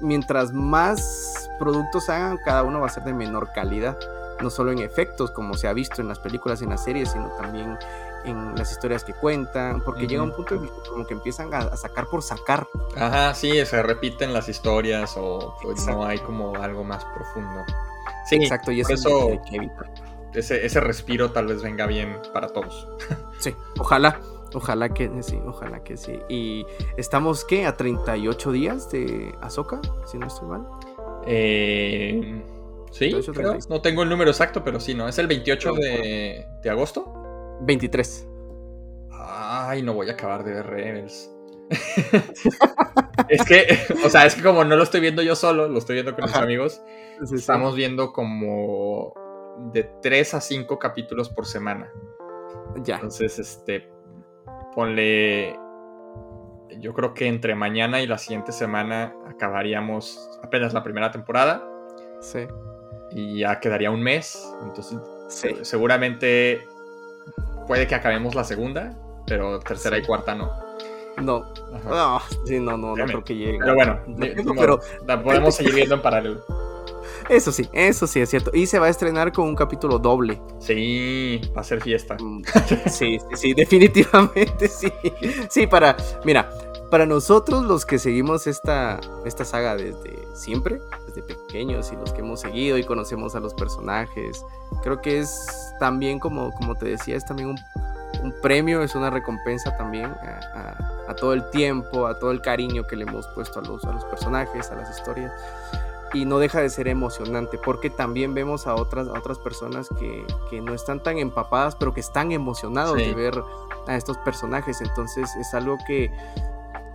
mientras más productos hagan, cada uno va a ser de menor calidad. No solo en efectos, como se ha visto en las películas y en las series, sino también en las historias que cuentan, porque llega un punto en que como que empiezan a, sacar por sacar. Ajá, sí, se repiten las historias o pues, no hay como algo más profundo. Sí, exacto, y eso, hay que evitar. Ese, ese respiro tal vez venga bien para todos. Sí, ojalá. Ojalá que sí, ojalá que sí. Y estamos, ¿qué? ¿A 38 días de Azoka? Si no estoy mal. Eh, sí, no tengo el número exacto, pero sí, ¿no? ¿Es el 28 de, de agosto? 23. Ay, no voy a acabar de ver Rebels. es que, o sea, es que como no lo estoy viendo yo solo, lo estoy viendo con mis amigos, estamos viendo como de 3 a 5 capítulos por semana. Ya. Entonces, este, ponle, yo creo que entre mañana y la siguiente semana acabaríamos apenas la primera temporada. Sí. Y ya quedaría un mes. Entonces seguramente puede que acabemos la segunda, pero tercera y cuarta no. No. No, sí, no, no, no creo que llegue. Pero bueno, pero, podemos seguir viendo en paralelo. Eso sí, eso sí es cierto. Y se va a estrenar con un capítulo doble. Sí, va a ser fiesta. Mm, sí, sí, sí, definitivamente sí. Sí, para, mira, para nosotros los que seguimos esta, esta saga desde siempre, desde pequeños y los que hemos seguido y conocemos a los personajes, creo que es también como, como te decía, es también un, premio, es una recompensa también a, todo el tiempo, a todo el cariño que le hemos puesto a los, a los personajes, a las historias. Y no deja de ser emocionante porque también vemos a otras, a otras personas que, que no están tan empapadas pero que están emocionados de ver a estos personajes. Entonces es algo que,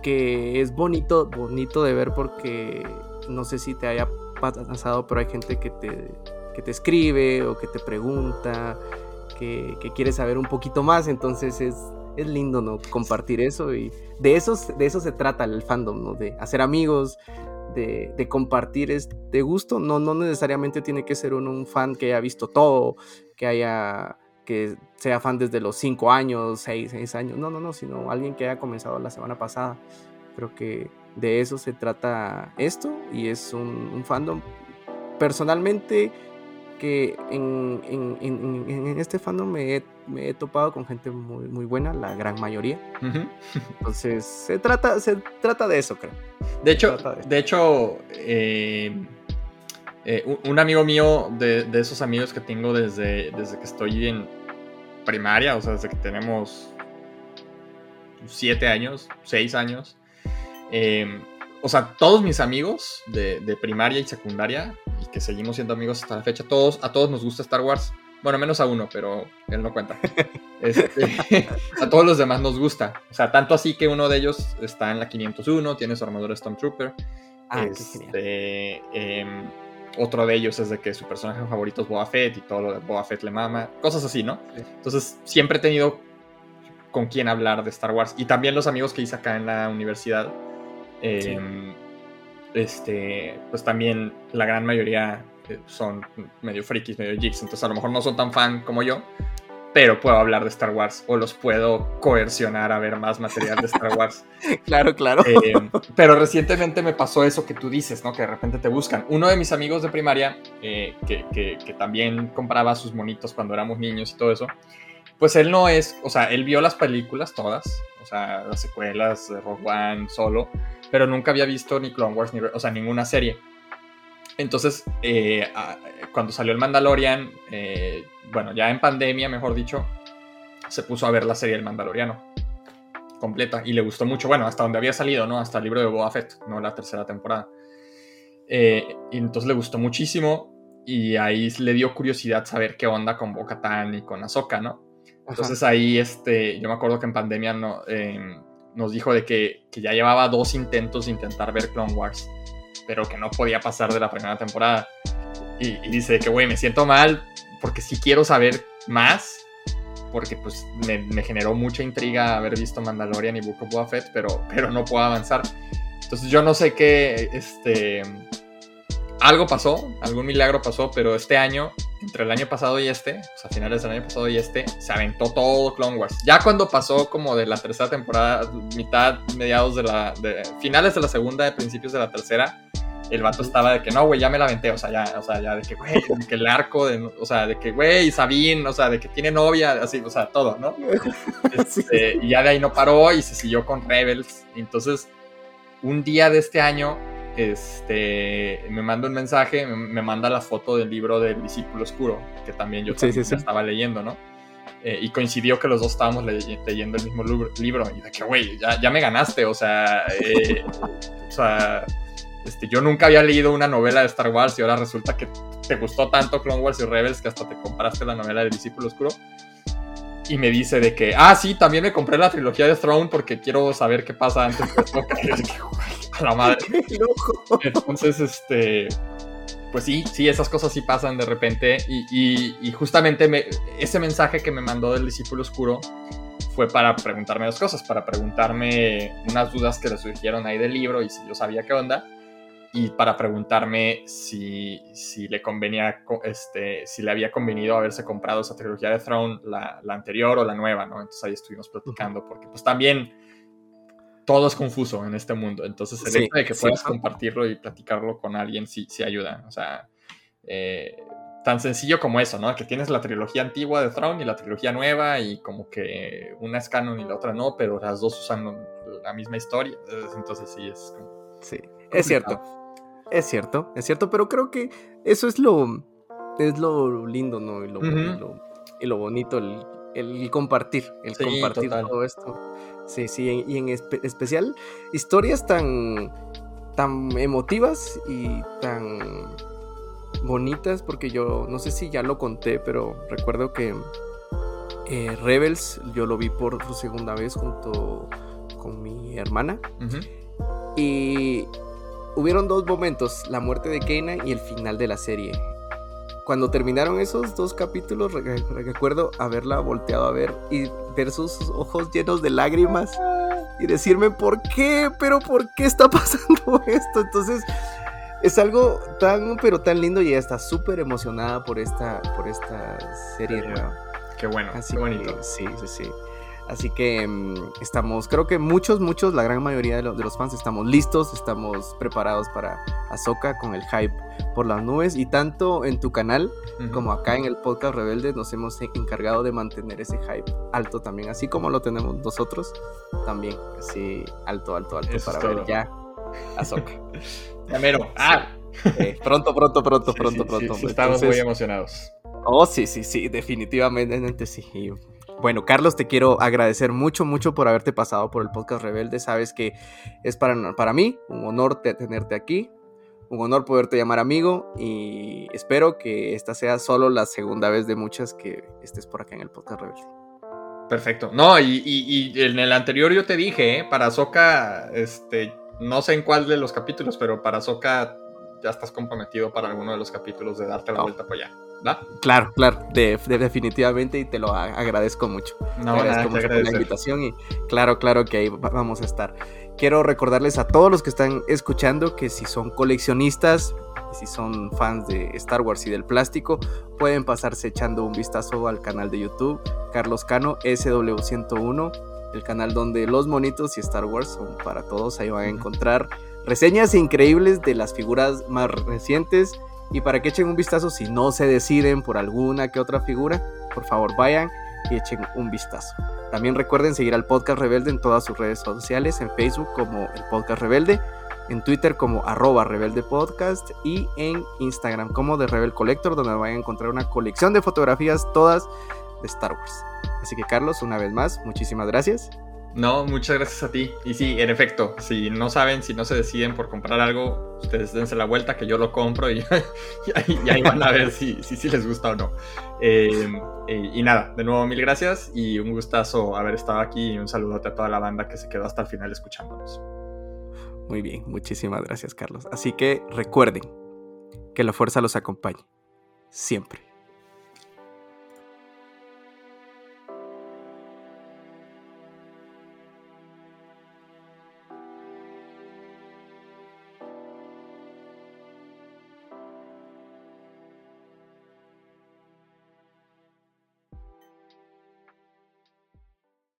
que es bonito bonito de ver porque no sé si te haya pasado pero hay gente que te, que te escribe o que te pregunta que, que quiere saber un poquito más entonces es, es lindo, ¿no? Compartir eso y de eso, de eso se trata el fandom, ¿no? De hacer amigos, de, compartir este gusto. No, no necesariamente tiene que ser un, fan que haya visto todo, que haya que sea fan desde los 5 años, 6, años. No, no, no, sino alguien que haya comenzado la semana pasada. Creo que de eso se trata esto y es un fandom. Personalmente, que en, en, este fandom me he, topado con gente muy, muy buena, la gran mayoría. Entonces, se trata, se trata de eso, creo. De hecho, de, hecho eh, eh, un amigo mío, de, de, esos amigos que tengo desde, desde que estoy en primaria, o sea, desde que tenemos siete años, seis años, eh, o sea, todos mis amigos de, de primaria y secundaria y que seguimos siendo amigos hasta la fecha. Todos, a todos nos gusta Star Wars. Bueno, menos a uno, pero él no cuenta. Este, a todos los demás nos gusta. O sea, tanto así que uno de ellos está en la 501, tiene su armadura Stormtrooper. Ah, este, em, otro de ellos es de que su personaje favorito es Boba Fett y todo lo de Boba Fett le mama. Cosas así, ¿no? Entonces, siempre he tenido con quién hablar de Star Wars. Y también los amigos que hice acá en la universidad. Eh, este, pues también la gran mayoría eh, son medio frikis, medio geeks, entonces a lo mejor no son tan fan como yo, pero puedo hablar de Star Wars o los puedo coercionar a ver más material de Star Wars. claro, claro. Eh, pero recientemente me pasó eso que tú dices, ¿no? Que de repente te buscan. Uno de mis amigos de primaria, eh, que, que, que, también compraba sus monitos cuando éramos niños y todo eso, pues él no es, o sea, él vio las películas todas, o sea, las secuelas de Rogue One solo, pero nunca había visto ni Clone Wars, ni, o sea, ninguna serie. Entonces, eh, cuando salió el Mandalorian, eh, bueno, ya en pandemia, mejor dicho, se puso a ver la serie El Mandaloriano completa y le gustó mucho. Bueno, hasta donde había salido, ¿no? Hasta el libro de Boba Fett, no la tercera temporada. Eh, y entonces le gustó muchísimo y ahí le dio curiosidad saber qué onda con Bo Katan y con Ahsoka, ¿no? Entonces ahí, este, yo me acuerdo que en pandemia no, nos dijo de que, ya llevaba dos intentos de intentar ver Clone Wars, pero que no podía pasar de la primera temporada. Y, dice que, güey, me siento mal porque sí quiero saber más, porque pues me, generó mucha intriga haber visto Mandalorian y Book of Boba Fett, pero, pero no puedo avanzar. Entonces yo no sé qué, este, algo pasó, algún milagro pasó, pero este año, entre el año pasado y este, o sea, finales del año pasado y este, se aventó todo Clone Wars. Ya cuando pasó como de la tercera temporada, mitad, mediados de la, de, finales de la segunda, de principios de la tercera, el vato estaba de que no, güey, ya me la aventé, o sea, ya, o sea, ya de que, güey, de que el arco, de, o sea, de que, güey, Sabine, o sea, de que tiene novia, así, o sea, todo, ¿no? Este, y ya de ahí no paró y se siguió con Rebels. Entonces, un día de este año, este, me manda un mensaje, me, manda la foto del libro del discípulo oscuro, que también yo estaba leyendo, ¿no? Eh, y coincidió que los dos estábamos leyendo el mismo libro, y de que, güey, ya, ya, me ganaste, o sea, eh, o sea, este, yo nunca había leído una novela de Star Wars y ahora resulta que te gustó tanto Clone Wars y Rebels que hasta te compraste la novela del discípulo oscuro y me dice de que, ah, sí, también me compré la trilogía de Throne porque quiero saber qué pasa antes de esto. a la madre. Entonces, este, pues sí, sí, esas cosas sí pasan de repente. Y, justamente me, ese mensaje que me mandó del discípulo oscuro fue para preguntarme dos cosas, para preguntarme unas dudas que le surgieron ahí del libro y si yo sabía qué onda. Y para preguntarme si, si le convenía, este, si le había convenido haberse comprado esa trilogía de Throne, la, la anterior o la nueva, ¿no? Entonces ahí estuvimos platicando, porque pues también todo es confuso en este mundo. Entonces, el hecho de que puedas compartirlo y platicarlo con alguien sí, sí ayuda. O sea, eh, tan sencillo como eso, ¿no? Que tienes la trilogía antigua de Throne y la trilogía nueva y como que una es canon y la otra no, pero las dos usan la misma historia. Entonces, sí, es como... Sí, es cierto. Es cierto, es cierto, pero creo que eso es lo, es lo lindo, ¿no? Y lo, y lo, bonito, el, compartir, el compartir todo esto. Sí, sí, y en especial historias tan, tan emotivas y tan bonitas, porque yo no sé si ya lo conté, pero recuerdo que eh, Rebels yo lo vi por segunda vez junto con mi hermana. Y hubieron dos momentos, la muerte de Kaina y el final de la serie. Cuando terminaron esos dos capítulos, recuerdo haberla volteado a ver y ver sus ojos llenos de lágrimas y decirme, ¿por qué? ¿Pero por qué está pasando esto? Entonces, es algo tan, pero tan lindo y ella está súper emocionada por esta, por esta serie nueva. Qué bueno, Así qué bonito. sí, sí, sí. Así que mm, estamos, creo que muchos, muchos, la gran mayoría de, los fans estamos listos, estamos preparados para Ahsoka con el hype por las nubes y tanto en tu canal como acá en el podcast Rebelde nos hemos encargado de mantener ese hype alto también, así como lo tenemos nosotros, también así alto, alto, alto para ver ya Ahsoka. Llamero. Ah. pronto, pronto, pronto, pronto, pronto. estamos muy emocionados. Oh, sí, sí, sí, definitivamente sí. Bueno, Carlos, te quiero agradecer mucho, mucho por haberte pasado por el podcast Rebelde. Sabes que es para, para mí un honor tenerte aquí, un honor poderte llamar amigo y espero que esta sea solo la segunda vez de muchas que estés por acá en el podcast Rebelde. Perfecto. No, y, en el anterior yo te dije, ¿eh? para Soca, este, no sé en cuál de los capítulos, pero para Soca ya estás comprometido para alguno de los capítulos de darte la vuelta para allá. Claro, claro, definitivamente y te lo agradezco mucho. No, te agradezco mucho por la invitación y claro, claro que ahí vamos a estar. Quiero recordarles a todos los que están escuchando que si son coleccionistas, si son fans de Star Wars y del plástico, pueden pasarse echando un vistazo al canal de YouTube Carlos Cano SW101, el canal donde los monitos y Star Wars son para todos. Ahí van a encontrar reseñas increíbles de las figuras más recientes y para que echen un vistazo, si no se deciden por alguna que otra figura, por favor vayan y echen un vistazo. También recuerden seguir al Podcast Rebelde en todas sus redes sociales, en Facebook como el Podcast Rebelde, en Twitter como arroba Rebelde Podcast y en Instagram como The Rebel Collector, donde van a encontrar una colección de fotografías todas de Star Wars. Así que Carlos, una vez más, muchísimas gracias. No, muchas gracias a ti. Y sí, en efecto, si no saben, si no se deciden por comprar algo, ustedes dense la vuelta que yo lo compro y, ahí van a ver si, si, les gusta o no. Em, y nada, de nuevo mil gracias y un gustazo haber estado aquí y un saludote a toda la banda que se quedó hasta el final escuchándonos. Muy bien, muchísimas gracias Carlos. Así que recuerden que la fuerza los acompañe. Siempre.